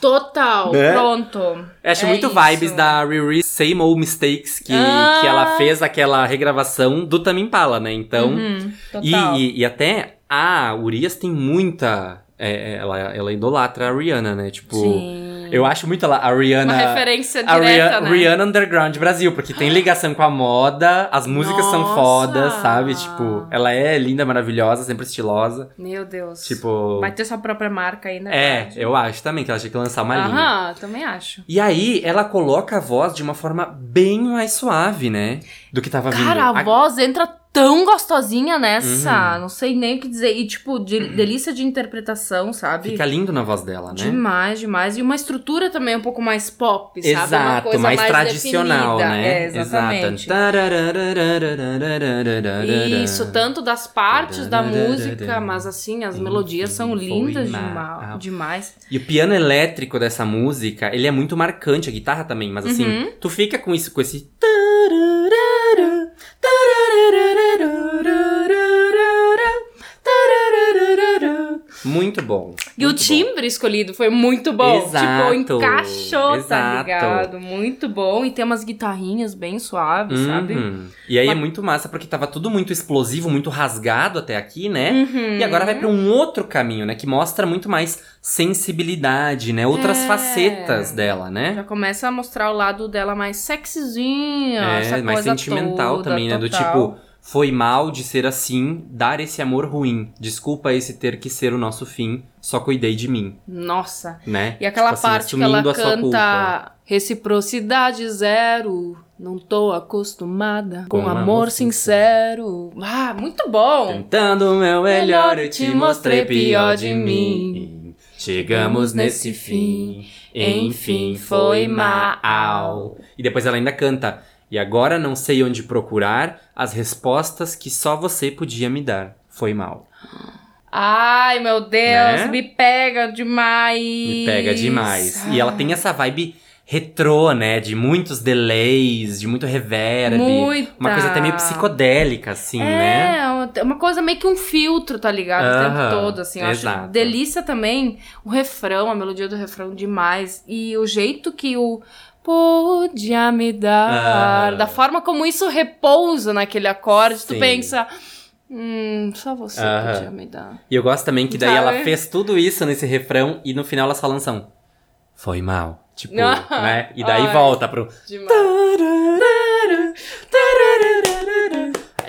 Total, Né? pronto. Eu acho É muito isso. vibes da Riri Same Old Mistakes, que, Ah! que ela fez aquela regravação do Tame Impala, né? Então. Uhum, E, e, e até a Urias tem muita. É, é, ela, ela idolatra a Rihanna, né? Tipo, Sim. eu acho muito ela, a Rihanna. Uma referência a direta, Rihanna, né? Rihanna Underground Brasil, porque tem ligação com a moda, as músicas são Nossa! fodas, sabe? Tipo, ela é linda, maravilhosa, sempre estilosa. Meu Deus. Tipo. Vai ter sua própria marca aí, né? É, eu acho também que ela tinha que lançar uma linha. Aham, também acho. E aí, ela coloca a voz de uma forma bem mais suave, né? Do que tava vindo. Cara, a voz entra tão gostosinha nessa. Uhum. Não sei nem o que dizer. E, tipo, de- delícia de interpretação, sabe? Fica lindo na voz dela, né? Demais, demais. E uma estrutura também um pouco mais pop, sabe? Exato, mais, mais tradicional, definida. né? É, exatamente. Exato. Isso, tanto das partes da música, mas assim, as Enfim, melodias são lindas mal. dema- demais. E o piano elétrico dessa música, ele é muito marcante, a guitarra também, mas assim, Uhum. tu fica com isso, com esse. da da da da da da Muito bom. E o muito bom. timbre escolhido foi muito bom. Exato, Tipo, encaixou, tá exato. ligado? Muito bom. E tem umas guitarrinhas bem suaves, sabe? Uhum. E aí é Mas- muito massa, porque tava tudo muito explosivo, muito rasgado até aqui, né? Uhum. E agora vai pra um outro caminho, né? Que mostra muito mais sensibilidade, né? Outras É. facetas dela, né? Já começa a mostrar o lado dela mais sexyzinho, essa É, mais sentimental toda, também, né? Do total. tipo, foi mal de ser assim, dar esse amor ruim. Desculpa esse ter que ser o nosso fim, só cuidei de mim, Nossa. né? E aquela Tipo assim, parte que ela canta reciprocidade zero, não tô acostumada com, Com amor, amor sincero. Ah, muito bom. Tentando o meu melhor, eu te mostrei pior de mim. Chegamos nesse fim, enfim foi mal. E depois ela ainda canta. E agora não sei onde procurar as respostas que só você podia me dar. Foi mal. Ai, meu Deus, Né? me pega demais. Me pega demais. E ela tem essa vibe retrô, né? De muitos delays, de muito reverb. Muita. Uma coisa até meio psicodélica, assim, né? É, uma coisa meio que um filtro, tá ligado? O Aham, tempo todo, assim. Eu exato. acho delícia também o refrão, a melodia do refrão demais. E o jeito que o podia me dar, Aham. da forma como isso repousa naquele acorde, tu Sim. pensa. Hum, só você Aham. podia me dar. E eu gosto também que daí Sabe? ela fez tudo isso nesse refrão e no final elas falam são. Foi mal. Tipo, Ah, né? E daí ai. volta pro.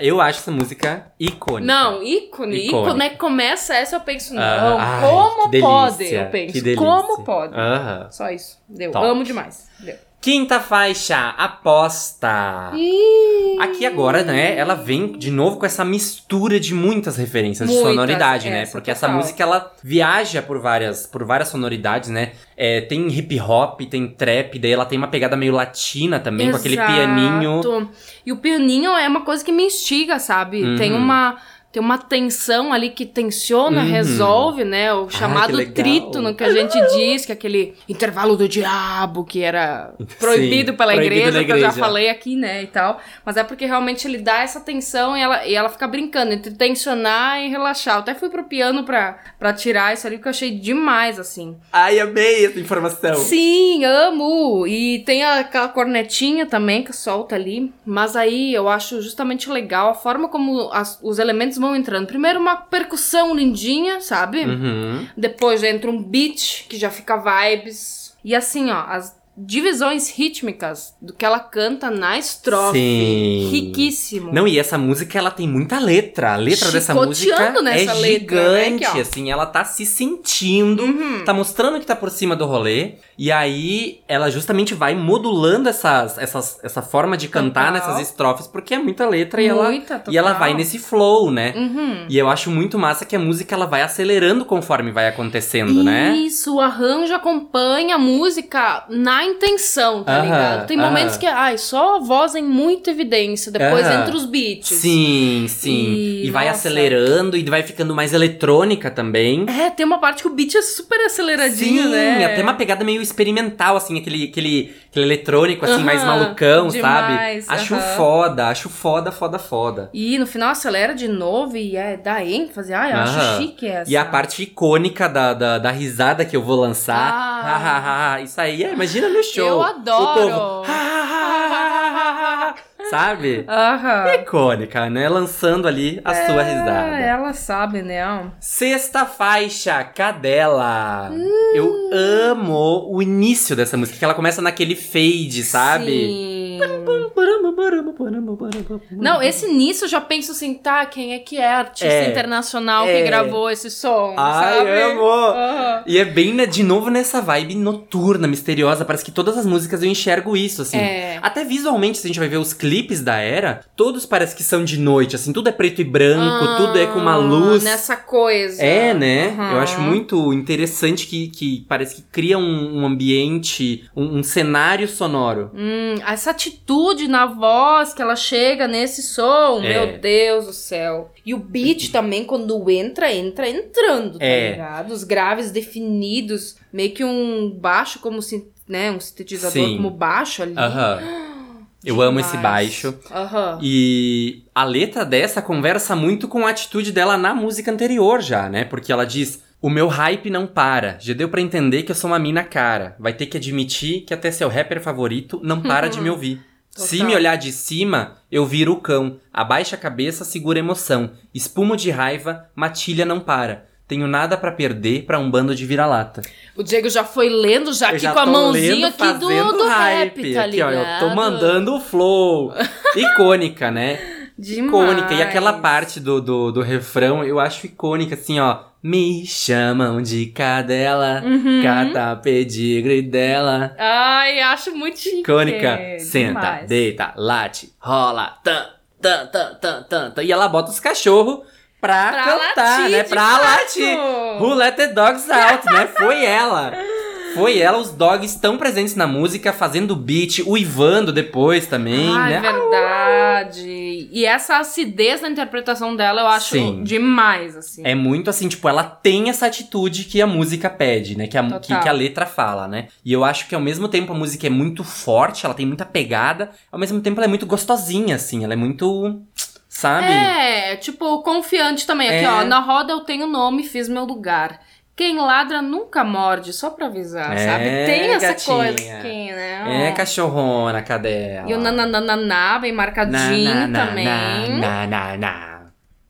Eu acho essa música icônica. Não, ícone. Ícone é que começa essa, eu penso, não. Ah, ai, como pode? Eu penso. Como pode? Aham. Só isso. Deu. Top. Amo demais. Deu. Quinta faixa, aposta. Ih. Aqui agora, né, ela vem de novo com essa mistura de muitas referências de Muitas, sonoridade, né? essa, Porque essa total. música ela viaja por várias, por várias sonoridades, né? É, tem hip hop, tem trap, daí ela tem uma pegada meio latina também, com aquele Exato. pianinho. E o pianinho é uma coisa que me instiga, sabe? Uhum. Tem uma. Tem uma tensão ali que tensiona, Uhum. resolve, né? O chamado legal. trítono que a gente diz, que é aquele intervalo do diabo que era proibido pela proibido igreja, da que eu já igreja. falei aqui, né, e tal. Mas é porque realmente ele dá essa tensão e ela, e ela fica brincando entre tensionar e relaxar. Eu até fui pro piano pra, pra tirar isso ali, porque eu achei demais, assim. Ai, amei essa informação. Sim, amo! E tem aquela cornetinha também que solta ali. Mas aí eu acho justamente legal a forma como as- os elementos vão entrando. Primeiro uma percussão lindinha, sabe? Uhum. Depois entra um beat, que já fica vibes. E assim, ó, as divisões rítmicas do que ela canta na estrofe. Sim. Riquíssimo. Não, e essa música, ela tem muita letra. A letra dessa música nessa é letra, né? gigante, Aqui, ó. assim. Ela tá se sentindo, Uhum. tá mostrando que tá por cima do rolê. E aí, ela justamente vai modulando essas, essas, essa forma de cantar Total. nessas estrofes, porque é muita letra e ela, Muita, e ela vai nesse flow, né? Uhum. E eu acho muito massa que a música, ela vai acelerando conforme vai acontecendo, né? Isso, o arranjo acompanha a música na intenção, tá ligado? Tem momentos que, ai, só a voz em muita evidência, depois Aham. entra os beats. Sim, sim. E, E, vai nossa. acelerando e vai ficando mais eletrônica também. É, tem uma parte que o beat é super aceleradinho, Sim, né? até uma pegada meio experimental, assim, aquele, aquele eletrônico, assim, mais malucão, demais, sabe? Acho foda, acho foda, foda, foda. E no final acelera de novo e é, dá ênfase. Ai, eu acho chique essa. E a parte icônica da, da, da risada que eu vou lançar. Ah. Isso aí, é, imagina no show. Eu O adoro. povo, Sabe? Aham. Icônica, né? Lançando ali a sua risada. É, ela sabe, né? Sexta faixa, Cadela. Hum. Eu amo o início dessa música, que ela começa naquele fade, sabe? Sim. Não, esse início eu já penso assim, tá, quem é que é a artista É, internacional é. que gravou esse som, Ai, sabe? amo! Aham. E é bem, né, de novo, nessa vibe noturna, misteriosa. Parece que todas as músicas eu enxergo isso, assim. É. Até visualmente, se a gente vai ver os clipes da era, todos parece que são de noite, assim. Tudo é preto e branco, Ah, tudo é com uma luz. Nessa coisa. É, né? Aham. Eu acho muito interessante que, que parece que cria um, um ambiente, um, um cenário sonoro. Hum, essa atitude na voz que ela chega nesse som, É. meu Deus do céu. E o beat também, quando entra, entra entrando, tá É. ligado? Os graves definidos, meio que um baixo como, né, um sintetizador Sim. como baixo ali. Aham. Eu amo esse Demais. baixo. Aham. E a letra dessa conversa muito com a atitude dela na música anterior já, né? Porque ela diz: O meu hype não para. Já deu pra entender que eu sou uma mina cara. Vai ter que admitir que até seu rapper favorito não para de me ouvir. Se me olhar de cima, eu viro o cão. Abaixa a cabeça, segura a emoção. Espumo de raiva, matilha não para. Tenho nada pra perder pra um bando de vira-lata. O Diego já foi lendo, já Eu aqui já com a mãozinha lendo, aqui do, do rap, hype. tá aqui, ó, eu tô mandando o flow. Icônica, né? Demais. icônica. E aquela parte do, do, do refrão eu acho icônica, assim, ó. Me chamam de cadela, Uhum. cata pedigre dela. Ai, acho muito chique. Icônica. Senta, Demais. deita, late, rola, tan, tan, tan, tan, tan, tan. E ela bota os cachorros pra, Pra cantar, né? Pra fato. latir. Who let the dogs out, né? Foi ela. Foi ela, os dogs estão presentes na música, fazendo beat, uivando depois também, Ah, né? é verdade. E essa acidez na interpretação dela eu acho Sim. demais, assim. É muito assim, tipo, ela tem essa atitude que a música pede, né? Que a, que, que a letra fala, né? E eu acho que ao mesmo tempo a música é muito forte, ela tem muita pegada, ao mesmo tempo ela é muito gostosinha, assim, ela é muito. Sabe? É, tipo, confiante também. Aqui, É. ó, na roda eu tenho nome, fiz meu lugar. Quem ladra nunca morde, só pra avisar, É, sabe? Tem essa gatinha. coisa aqui, né? É, cachorrona, cadela. E o nananana bem marcadinho Na, na, também. Na, na, na.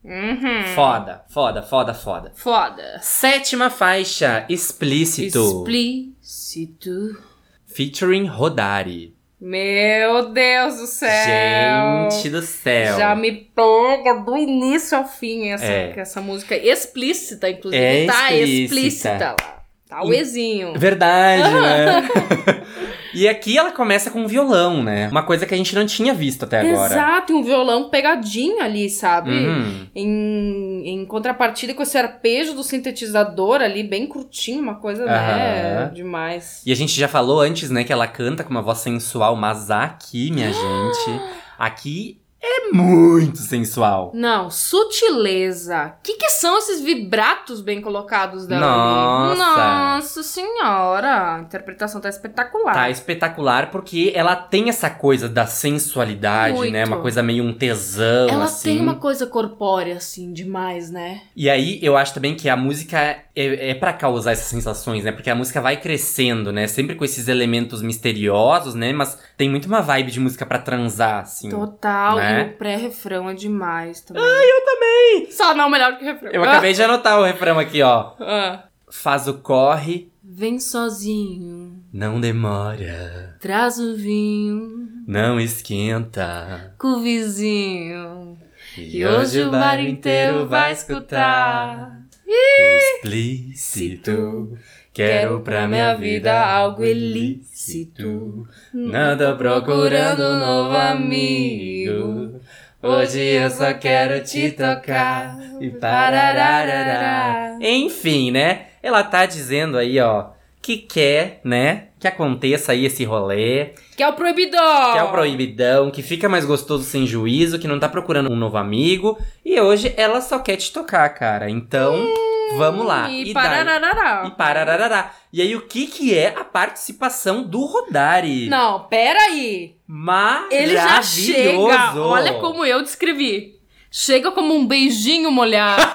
Uhum. Foda, foda, foda, foda. Foda. Sétima faixa, explícito. Explícito. Featuring Rodari. Meu Deus do céu. Gente do céu. Já me pega do início ao fim essa, É. essa música explícita, inclusive. É tá explícita. explícita lá. Tá o Ezinho. Verdade, né? e aqui ela começa com violão, né? Uma coisa que a gente não tinha visto até agora. Exato, um violão pegadinho ali, sabe? Uhum. Em, em contrapartida com esse arpejo do sintetizador ali, bem curtinho, uma coisa, né? Aham. Demais. E a gente já falou antes, né, que ela canta com uma voz sensual, mas aqui, minha gente, aqui é muito sensual. Não, sutileza. O que, que são esses vibratos bem colocados dela Nossa. Nossa senhora. A interpretação tá espetacular. Tá espetacular porque ela tem essa coisa da sensualidade, Muito. né? Uma coisa meio um tesão, Ela assim. tem uma coisa corpórea, assim, demais, né? E aí, eu acho também que a música é, é para causar essas sensações, né? Porque a música vai crescendo, né? Sempre com esses elementos misteriosos, né? Mas tem muito uma vibe de música pra transar, assim. Total. Né? E o pré-refrão é demais também. Ai, eu também! Só não melhor que o refrão. Eu acabei de anotar o refrão aqui, ó. Ah. Faz o corre, Vem sozinho, não demora, traz o vinho não esquenta. com o vizinho. E hoje o bar inteiro vai escutar. Explícito. Quero pra minha vida algo ilícito. Nada procurando um novo amigo. Hoje eu só quero te tocar. E parararará. Enfim, né? Ela tá dizendo aí, ó, que quer, né? Que aconteça aí esse rolê. Que é o proibidão! Que é o proibidão, que fica mais gostoso sem juízo, que não tá procurando um novo amigo. E hoje ela só quer te tocar, cara. Então, vamos lá. E daí- parararará. E parararará. E aí, o que que é a participação do Rodari? Não, peraí. Maravilhoso! Ele já chega. Olha como eu descrevi. Chega como um beijinho molhado.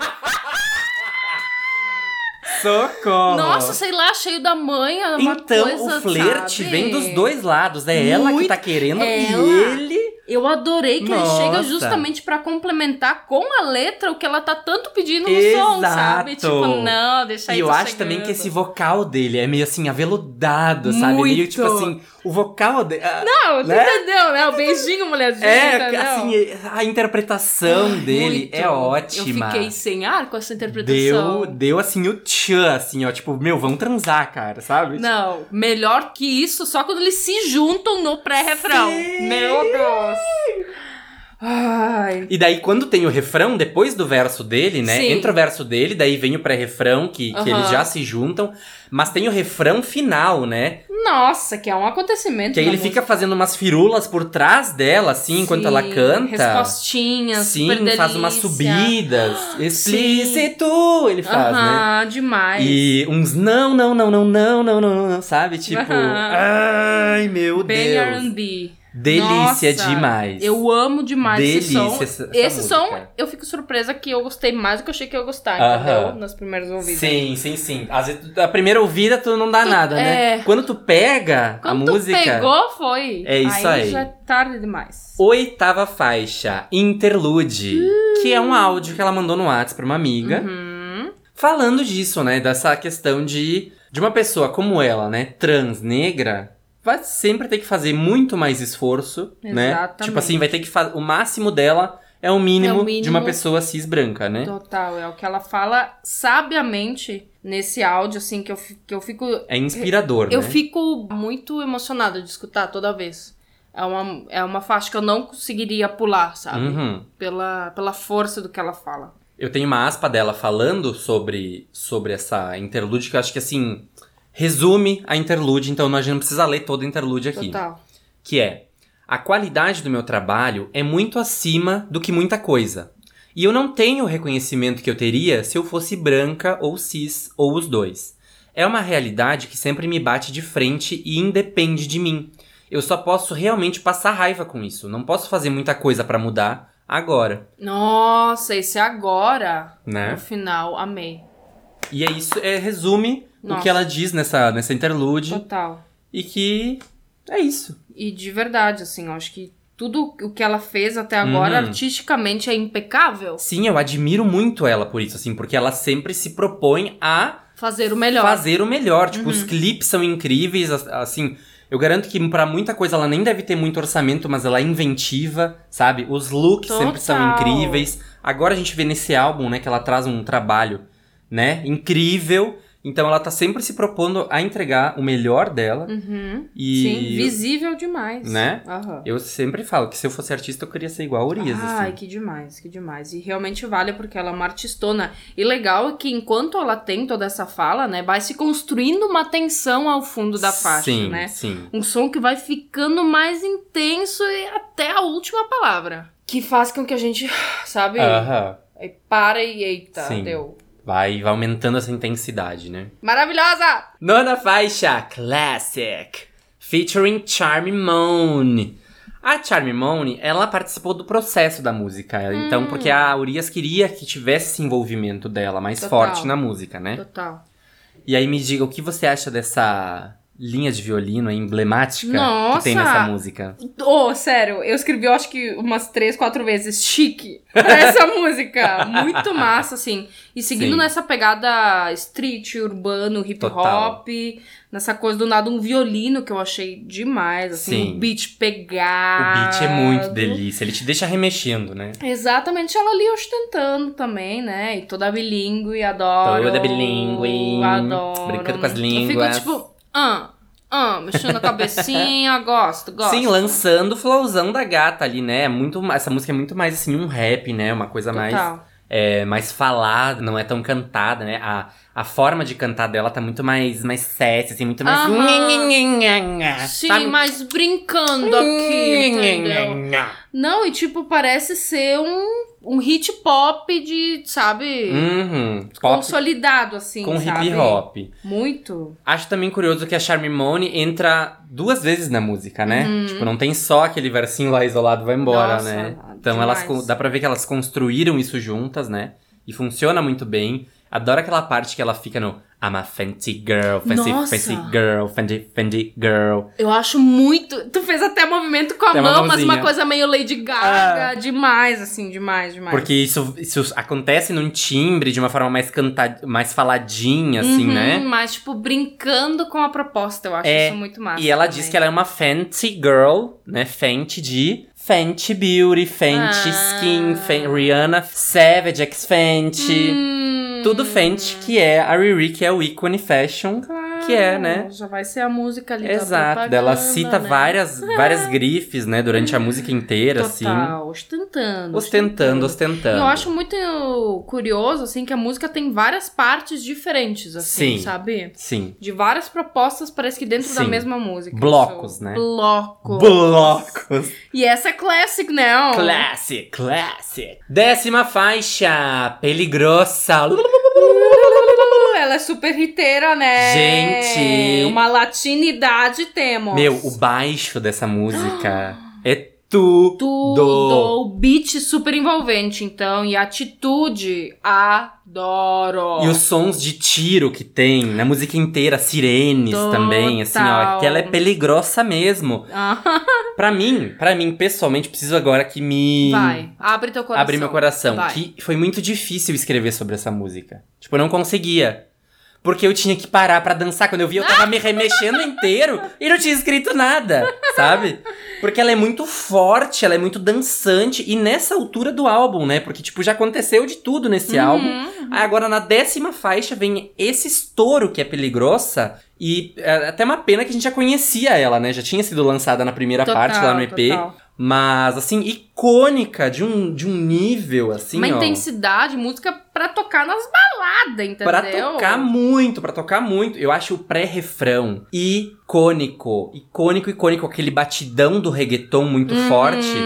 Socorro! Nossa, sei lá, cheio da. Uma Então, coisa, o flerte sabe? vem dos dois lados. É ela que Muito tá querendo ela. e ele... Eu adorei que Nossa. ele chega justamente pra complementar com a letra o que ela tá tanto pedindo no Exato. som, sabe? Tipo, não, deixa aí E eu acho também que chegando. esse vocal dele é meio assim, aveludado, sabe? Meio Muito. tipo assim, o vocal dele. Não, tu né? entendeu, né? O beijinho, mulherzinha, É, assim, a interpretação dele Muito. é ótima. Eu fiquei sem ar com essa Deu, interpretação. deu assim o tchan, assim, ó, tipo, meu, vamos transar, cara, sabe? Não, melhor que isso só quando eles se juntam no pré-refrão. Meu Deus. Ai. E daí, quando tem o refrão, depois do verso dele, né? Sim. Entra o verso dele, daí vem o pré-refrão, que, que Aham. eles já se juntam. Mas tem o refrão final, né? Nossa, que é um acontecimento. Que aí ele música. fica fazendo umas firulas por trás dela, assim, enquanto ela Sim, canta. Respostinhas, Sim, faz umas subidas. Explícito, ele faz, né? Aham, demais. E uns não, não, não, não, não, não, não, não, sabe? Tipo, Aham. ai, meu Bem Deus. R&B. Delícia Nossa, demais. Eu amo demais esse som. Delícia essa- essa esse música. som, eu fico surpresa que eu gostei mais do que eu achei que eu ia gostar, Aham. entendeu? Nas primeiras ouvidas. Sim, sim, sim. Às vezes, a primeira ouvida tu não dá nada, né? é. Quando tu pega Quando a música. tu pegou, foi. É isso aí. já é tarde demais. Oitava faixa, Interlude, que é um áudio que ela mandou no WhatsApp pra uma amiga, Uhum. falando disso, né? Dessa questão de, de uma pessoa como ela, né? Trans, negra, vai sempre ter que fazer muito mais esforço, né? Exatamente. Tipo assim, vai ter que fazer. O máximo dela é o mínimo, É o mínimo. de uma pessoa cis branca, né? Total, é o que ela fala sabiamente nesse áudio, assim, que eu, que eu fico. É inspirador, Eu né? fico muito emocionada de escutar toda vez. É uma, é uma faixa que eu não conseguiria pular, sabe? Uhum. Pela, pela força do que ela fala. Eu tenho uma aspa dela falando sobre, sobre essa interlude que eu acho que assim resume a interlude, então a gente não precisa ler toda a interlude aqui. Total. Que é: a qualidade do meu trabalho é muito acima do que muita coisa. E eu não tenho o reconhecimento que eu teria se eu fosse branca ou cis ou os dois. É uma realidade que sempre me bate de frente e independe de mim. Eu só posso realmente passar raiva com isso. Não posso fazer muita coisa pra mudar agora, Nossa, esse agora, né? no final, amei. E é isso, é, resume o Nossa. que ela diz nessa, nessa interlude. Total. E que é isso. E de verdade, assim, eu acho que tudo o que ela fez até agora, Uhum. artisticamente, é impecável. Sim, eu admiro muito ela por isso, assim, porque ela sempre se propõe a Fazer o melhor. fazer o melhor. Tipo, Uhum. os clipes são incríveis, as- assim. Eu garanto que pra muita coisa ela nem deve ter muito orçamento, mas ela é inventiva, sabe? Os looks sempre são Total. incríveis. Agora a gente vê nesse álbum, né, que ela traz um trabalho, né, incrível. Então ela tá sempre se propondo a entregar o melhor dela. Uhum. E. Sim, visível demais. Né? Aham. Eu sempre falo que se eu fosse artista, eu queria ser igual a Urias, Ai, assim. que demais, que demais. E realmente vale porque ela é uma artistona. E legal é que enquanto ela tem toda essa fala, né, vai se construindo uma tensão ao fundo da faixa, sim, né? Sim. Um som que vai ficando mais intenso e até a última palavra. Que faz com que a gente, sabe, Aham. aí para e eita, Sim. deu. Vai, vai aumentando essa intensidade, né? Maravilhosa! Nona faixa, Classic, featuring Charmy Moon. A Charmy Moon, ela participou do processo da música, Hum. então porque a Urias queria que tivesse esse envolvimento dela mais Total. forte na música, né? Total. E aí me diga o que você acha dessa linha de violino aí emblemática que tem Nossa! nessa música. Oh, sério, eu escrevi, eu acho que umas três, quatro vezes chique pra essa música. Muito massa, assim. E seguindo Sim. nessa pegada street, urbano, hip hop, nessa coisa do nada um violino que eu achei demais, assim, Sim. um beat O pegado. beat é muito delícia, ele te deixa remexendo, né? Exatamente, ela ali ostentando também, né? E toda bilíngue, adoro. Toda bilíngue, Adoro. brincando com as Eu línguas. fico tipo, ah, ah, mexendo a cabecinha, gosto, gosto. Sim, lançando o flowzão da gata ali, né? É Muito, essa música é muito mais assim um rap, né? Uma coisa mais Total. é, mais falada, não é tão cantada, né? A, a forma de cantar dela tá muito mais mais sexy, assim, muito mais Aham. Sim, mas brincando aqui, entendeu? Não, e tipo, parece ser um, um hit pop de, sabe, Uhum. Pop consolidado, assim, com sabe? hip hop. Muito. Acho também curioso que a Charmimone entra duas vezes na música, né? Uhum. Tipo, não tem só aquele versinho lá isolado vai embora, Nossa, né? Então elas demais. con- dá pra ver que elas construíram isso juntas, né? E funciona muito bem. Adoro aquela parte que ela fica no I'm a fancy girl, fancy, Nossa. fancy girl, fancy, fancy girl. Eu acho muito. Tu fez até movimento com a mão, mas uma coisa meio Lady Gaga. Demais, assim, demais, demais. Porque isso, isso acontece num timbre de uma forma mais canta, mais faladinha, assim, Uhum, né? Mas, tipo, brincando com a proposta. Eu acho É, isso muito massa. E ela também. diz que ela é uma Fenty girl, né? Fenty de Fenty Beauty, Fenty Ah. Skin, Fen- Rihanna Savage X Fenty. Hum, Tudo Fenty, que é a Riri, que é o ícone fashion. claro, que é, né? Já vai ser a música ali da Exato. Ela propaganda, cita né? várias, várias grifes, né? Durante a música inteira, assim. Total, ostentando. Ostentando, ostentando. E eu acho muito curioso, assim, que a música tem várias partes diferentes, assim, Sim. sabe? Sim. De várias propostas, parece que dentro da Sim. mesma música. Blocos, né? Blocos. Blocos. E essa é classic, né? Classic, classic. Décima faixa, Peligrossa. Ela é super hiteira, né? Gente. Uma latinidade temos. Meu, o baixo dessa música é tudo. Tudo. O beat super envolvente, então. E a atitude, adoro. E os sons de tiro que tem na música inteira, sirenes Total. também, assim, ó, que ela é peligrosa mesmo. Pra mim, pra mim, pessoalmente, preciso agora que me Vai, abre teu coração. abrir meu coração, Vai. que foi muito difícil escrever sobre essa música. Tipo, eu não conseguia. Porque eu tinha que parar pra dançar. Quando eu vi, eu tava me remexendo inteiro e não tinha escrito nada, sabe? Porque ela é muito forte, ela é muito dançante. E nessa altura do álbum, né? Porque, tipo, já aconteceu de tudo nesse Uhum. álbum. Aí agora, na décima faixa, vem esse estouro que é peligrosa. E é até uma pena que a gente já conhecia ela, né? Já tinha sido lançada na primeira Total, parte lá no EP. total. Mas, assim, icônica de um, de um nível, assim, Uma ó. intensidade, música pra tocar nas baladas, entendeu? Pra tocar muito, pra tocar muito. Eu acho o pré-refrão icônico. Icônico, icônico. Aquele batidão do reggaeton muito Uhum. forte.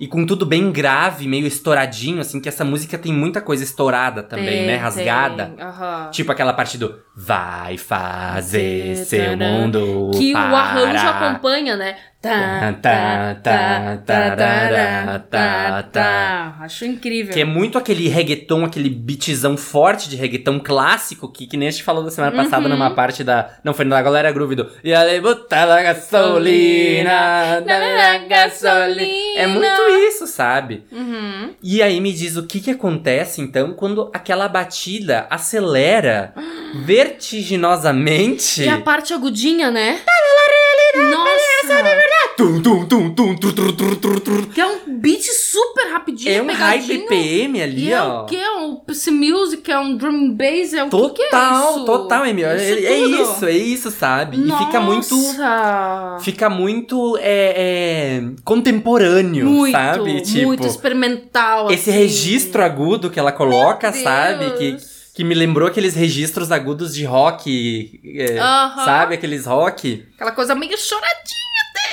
E com tudo bem grave, meio estouradinho, assim, que essa música tem muita coisa estourada também, Tem, né? Rasgada. aham. Tipo aquela parte do Vai fazer seu mundo Que o arranjo parar." acompanha, né? Tá, tá, tá, tarará, tá, tá. Acho incrível. Que é muito aquele reggaeton, aquele beatzão forte de reggaeton clássico, que, que nem a gente falou da semana passada Uhum. numa parte da. Não, foi na galera groove do. E ale botar a gasolina, na gasolina. É muito isso, sabe? Uhum. E aí me diz o que que acontece então quando aquela batida acelera vertiginosamente. E a parte agudinha, né? Nossa! Tum, tum, tum, tum, tum, tum, tum, tum, tum. Que é um beat super rapidinho, É um high pegadinho. BPM ali, E é ó. o que? É um PC Music, é um drum bass, é o Total, que que é isso? total, Amy. É, Isso é tudo. isso, é isso, sabe? E fica muito. Nossa! Fica muito é, é, contemporâneo, Muito, sabe? Tipo, muito experimental, esse assim. registro agudo que ela coloca, Meu sabe? Que, Deus. que me lembrou aqueles registros agudos de rock, é, Aham. sabe? Aqueles rock. Aquela coisa meio choradinha.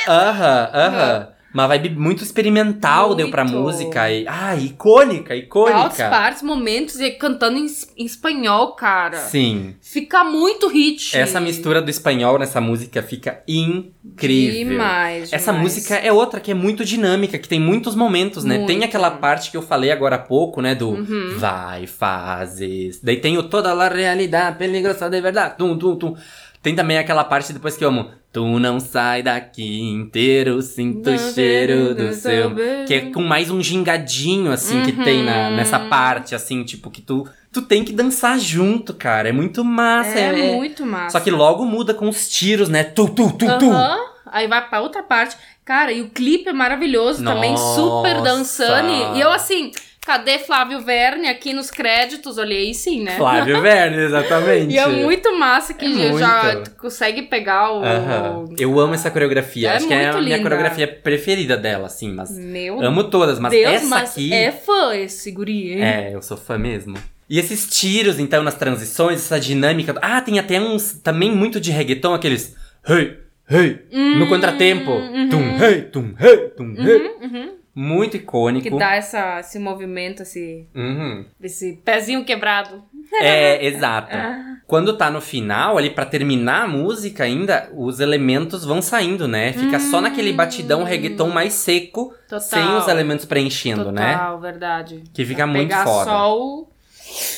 Aham, aham. Uma vibe muito experimental deu pra Muito. música. E, ah, icônica, icônica. partes, momentos, e cantando em, em espanhol, cara. Sim. Fica muito hit. Essa mistura do espanhol nessa música fica incrível. Demais, Essa demais. música é outra que é muito dinâmica, que tem muitos momentos, né? Tem Muito. aquela parte que eu falei agora há pouco, né? Do Uhum. vai, fazes. Daí tem o toda a realidade peligrosa de verdade. Tum, tum, tum. Tem também aquela parte depois que eu amo. Tu não sai daqui inteiro, sinto o cheiro do seu. Que é com mais um gingadinho, assim, que tem na, Uhum. nessa parte, assim, tipo, que tu, tu tem que dançar junto, cara. É muito massa. É, muito massa. Só que logo muda com os tiros, né? Tu, tu, tu, tu. Aham. Aí vai pra outra parte. Cara, e o clipe é maravilhoso também, Nossa. super dançando. E eu assim, cadê Flávio Verne aqui nos créditos? Olhei sim, né? Flávio Verne, exatamente. E é muito massa que É já muito. consegue pegar o. Aham. Eu amo essa coreografia. É Acho que é a muito minha linda. coreografia preferida dela, assim, mas. Meu Amo todas, mas Deus, essa mas aqui. é fã esse guri, hein? É, eu sou fã mesmo. E esses tiros, então, nas transições, essa dinâmica. Ah, tem até uns também muito de reggaeton, aqueles. Hey, hey, no contratempo. uhum. Tum, hey, tum, hey, tum, hey. Uhum, uhum. Muito icônico. Que dá essa, esse movimento, esse, Uhum. esse pezinho quebrado. É, exato. Ah. Quando tá no final, ali pra terminar a música ainda, os elementos vão saindo, né? Fica só naquele batidão reggaeton mais seco, Hum. Total. sem os elementos preenchendo, né? Total, verdade. Que fica Pra muito pegar foda. só o-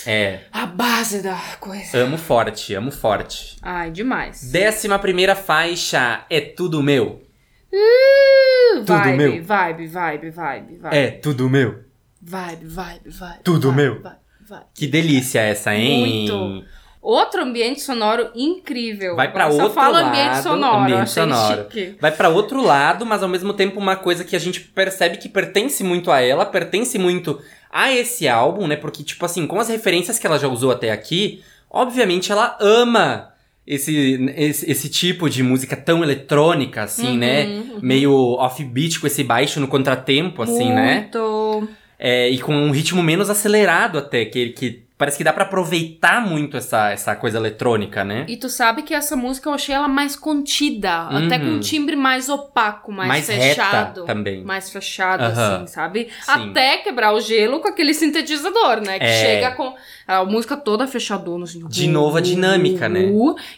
É, a base da coisa. amo forte, amo forte. Ai, demais. Décima primeira faixa é tudo meu. Uh, Tudo vibe, meu. Vibe, vibe, vibe, vibe. É tudo meu. Vibe, vibe, vibe. Tudo vibe, meu. Vibe, vibe. Que delícia essa, hein? Muito. Outro ambiente sonoro incrível. Vai só outro fala lado, ambiente sonoro. ambiente achei sonoro. chique. Vai pra outro lado, mas ao mesmo tempo uma coisa que a gente percebe que pertence muito a ela, pertence muito a esse álbum, né? Porque, tipo assim, com as referências que ela já usou até aqui, obviamente ela ama esse, esse, esse tipo de música tão eletrônica, assim, Uhum, né? uhum. Meio off-beat com esse baixo no contratempo, assim, né? Muito. É, e com um ritmo menos acelerado até, que, que parece que dá pra aproveitar muito essa, essa coisa eletrônica, né? E tu sabe que essa música eu achei ela mais contida, até com Uhum. um timbre mais opaco, mais, Mais fechado. também. Mais fechado, Aham. assim, sabe? Sim. Até quebrar o gelo com aquele sintetizador, né? Que É. chega com a música toda fechadona, assim. De novo a dinâmica, né?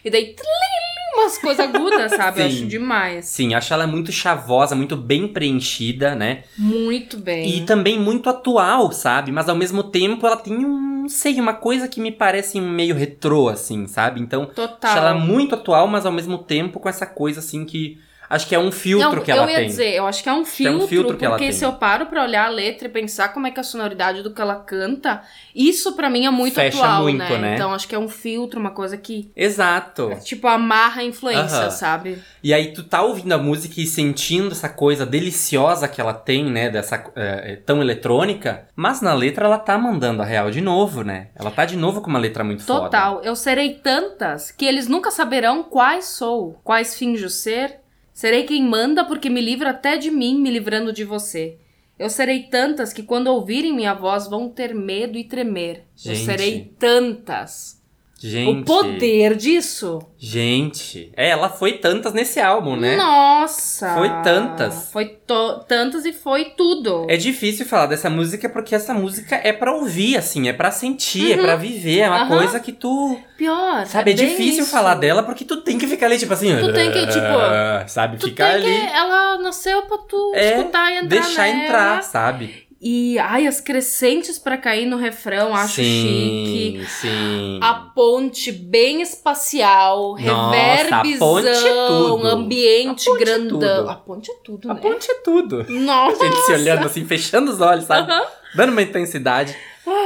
E daí, tlim, umas coisas agudas, sabe? Eu Sim. acho demais. Sim, acho ela muito chavosa, muito bem preenchida, né? Muito bem. E também muito atual, sabe? Mas ao mesmo tempo ela tem um, não sei, uma coisa que me parece meio retrô, assim, sabe? Então, Total. acho ela muito atual, mas ao mesmo tempo com essa coisa, assim, que acho que é um filtro Não, que ela eu ia tem. dizer, eu acho que é um é filtro, um filtro que ela porque tem. se eu paro pra olhar a letra e pensar como é que é a sonoridade do que ela canta, isso pra mim é muito Fecha atual, muito, né? né? Então acho que é um filtro, uma coisa que Exato. tipo amarra a influência, Aham. sabe? E aí tu tá ouvindo a música e sentindo essa coisa deliciosa que ela tem, né? Dessa é, é, tão eletrônica. Mas na letra ela tá mandando a real de novo, né? Ela tá de novo com uma letra muito foda. Total. Eu serei tantas que eles nunca saberão quais sou, quais finjo ser. Serei quem manda porque me livra até de mim, me livrando de você. Eu serei tantas que quando ouvirem minha voz vão ter medo e tremer. Eu Gente. serei tantas. Gente. O poder disso. Gente. É, ela foi tantas nesse álbum, né? Nossa! Foi tantas. Foi tantas e foi tudo. É difícil falar dessa música porque essa música é pra ouvir, assim, é pra sentir, é pra viver, é uma Aham. coisa que tu. Pior. Sabe, é, bem difícil isso. falar dela porque tu tem que ficar ali, tipo assim. Tu tem que, tipo, Sabe, ficar ali. que. Ela nasceu pra tu É, escutar e entrar Deixar nela. entrar, sabe? E, ai, as crescentes pra cair no refrão, acho sim, chique. Sim. A ponte bem espacial, Nossa, a reverbzão, ponte é ambiente A é grandão. A ponte é tudo, A né? ponte é tudo. Nossa! A gente se olhando assim, fechando os olhos, sabe? Dando uma intensidade.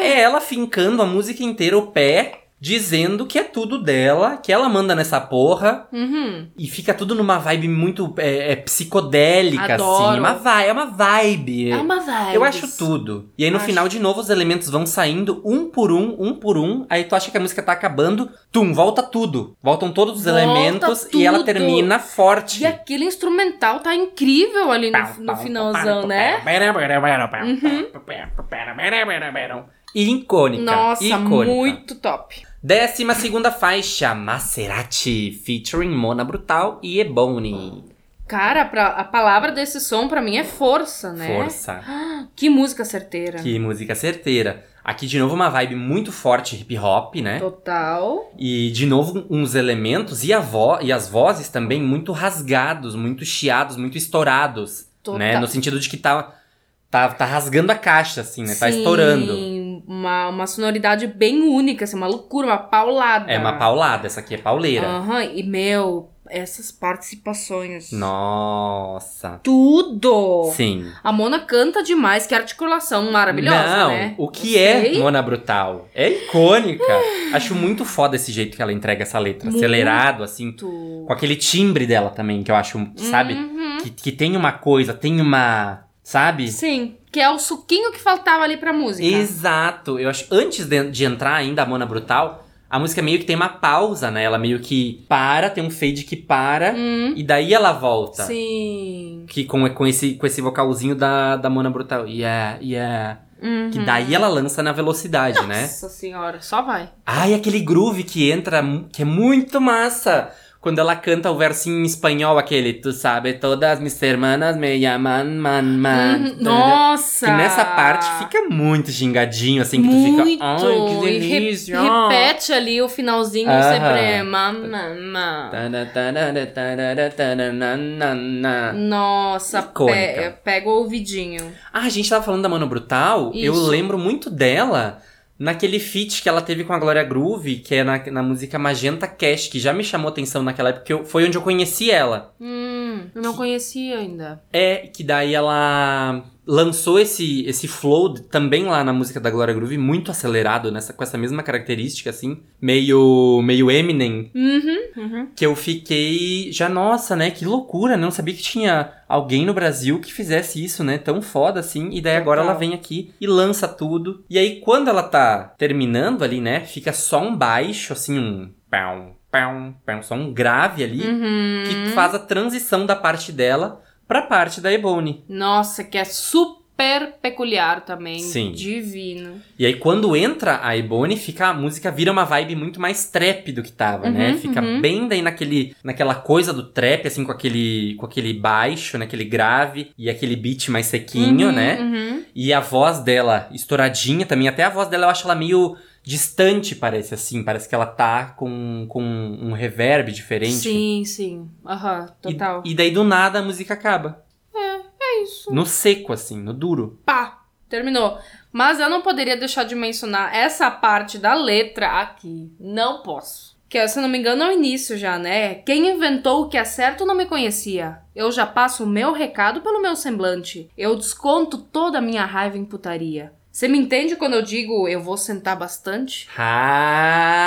É ela fincando a música inteira, o pé, dizendo que é tudo dela, que ela manda nessa porra. Uhum. E fica tudo numa vibe muito é, é, psicodélica, Adoro. assim. Uma vibe, é uma vibe. É uma vibe. Eu acho tudo. E aí no Acho. final, de novo, os elementos vão saindo um por um, um por um. Aí tu acha que a música tá acabando, tum, volta tudo. Voltam todos os Volta elementos e ela tudo. termina forte. E aquele instrumental tá incrível ali no, no finalzão, né? E icônica. Nossa, icônica. muito top. Décima segunda faixa, Maserati, featuring Mona Brutal e Ebony. Cara, pra, a palavra desse som pra mim é força, né? Força. Que música certeira. Que música certeira. Aqui de novo uma vibe muito forte hip hop, né? Total. E de novo uns elementos e, a vo e as vozes também muito rasgados, muito chiados, muito estourados, Total. né? No sentido de que tá, tá, tá rasgando a caixa, assim, né? Tá Sim, estourando. Uma, uma sonoridade bem única, assim, uma loucura, uma paulada. É uma paulada, essa aqui é pauleira. Aham, e meu, essas participações. Nossa. Tudo! Sim. A Mona canta demais, que articulação maravilhosa, Não, né? o que é sei. Mona Brutal? É icônica. Acho muito foda esse jeito que ela entrega essa letra. Muito. Acelerado, assim. Com aquele timbre dela também, que eu acho, sabe? Uhum. Que, que tem uma coisa, tem uma. Sabe? Sim, que é o suquinho que faltava ali pra música. Exato. Eu acho. Antes de, de entrar ainda a Mona Brutal, a música meio que tem uma pausa, né? Ela meio que para, tem um fade que para, Hum, e daí ela volta. sim. Que com, com, esse, com esse vocalzinho da, da Mona Brutal. Yeah, yeah. Uhum. Que daí ela lança na velocidade, né? Nossa senhora, só vai. Ai, aquele groove que entra, que é muito massa. Quando ela canta o versinho em espanhol, aquele Tu sabe, todas mis hermanas me llaman man man. Uhum. Nossa! Que nessa parte fica muito gingadinho, assim, que Muito! tu fica. Ai, que E re- delícia! repete ali o finalzinho sempre. Mamma. Tana, tarara, tarara, taranana. Nossa, pe pega o ouvidinho. Ah, a gente tava falando da Mano Brutal. Eu Isso. lembro muito dela naquele feat que ela teve com a Glória Groove, que é na, na música Magenta Cash, que já me chamou atenção naquela época, que eu- foi onde eu conheci ela. Hum, eu não conhecia ainda. É, que daí ela lançou esse, esse flow também lá na música da Glória Groove, muito acelerado, nessa, com essa mesma característica, assim, meio, meio Eminem, Uhum, uhum. que eu fiquei já, nossa, né, que loucura, né, não sabia que tinha alguém no Brasil que fizesse isso, né, tão foda assim, e daí agora ela vem aqui e lança tudo, e aí quando ela tá terminando ali, né, fica só um baixo, assim, um pão, pão, pão, só um grave ali, Uhum. que faz a transição da parte dela pra parte da Ebony. Nossa, que é super peculiar também. Sim. Divino. E aí, quando entra a Ebony, fica, a música vira uma vibe muito mais trap do que tava, né? Uhum, Fica uhum. bem daí naquele, naquela coisa do trap, assim, com aquele, com aquele baixo, né? Aquele grave e aquele beat mais sequinho, Uhum, né? uhum. E a voz dela estouradinha também. Até a voz dela eu acho ela meio distante, parece assim. Parece que ela tá com, com um reverb diferente. Sim, sim. Aham, E- total. E, daí do nada a música acaba. É isso. No seco, assim, no duro. Pá! Terminou. Mas eu não poderia deixar de mencionar essa parte da letra aqui. Não posso. Que, se não me engano, é o início já, né? Quem inventou o que é certo não me conhecia. Eu já passo o meu recado pelo meu semblante. Eu desconto toda a minha raiva em putaria. Você me entende quando eu digo eu vou sentar bastante? Ah!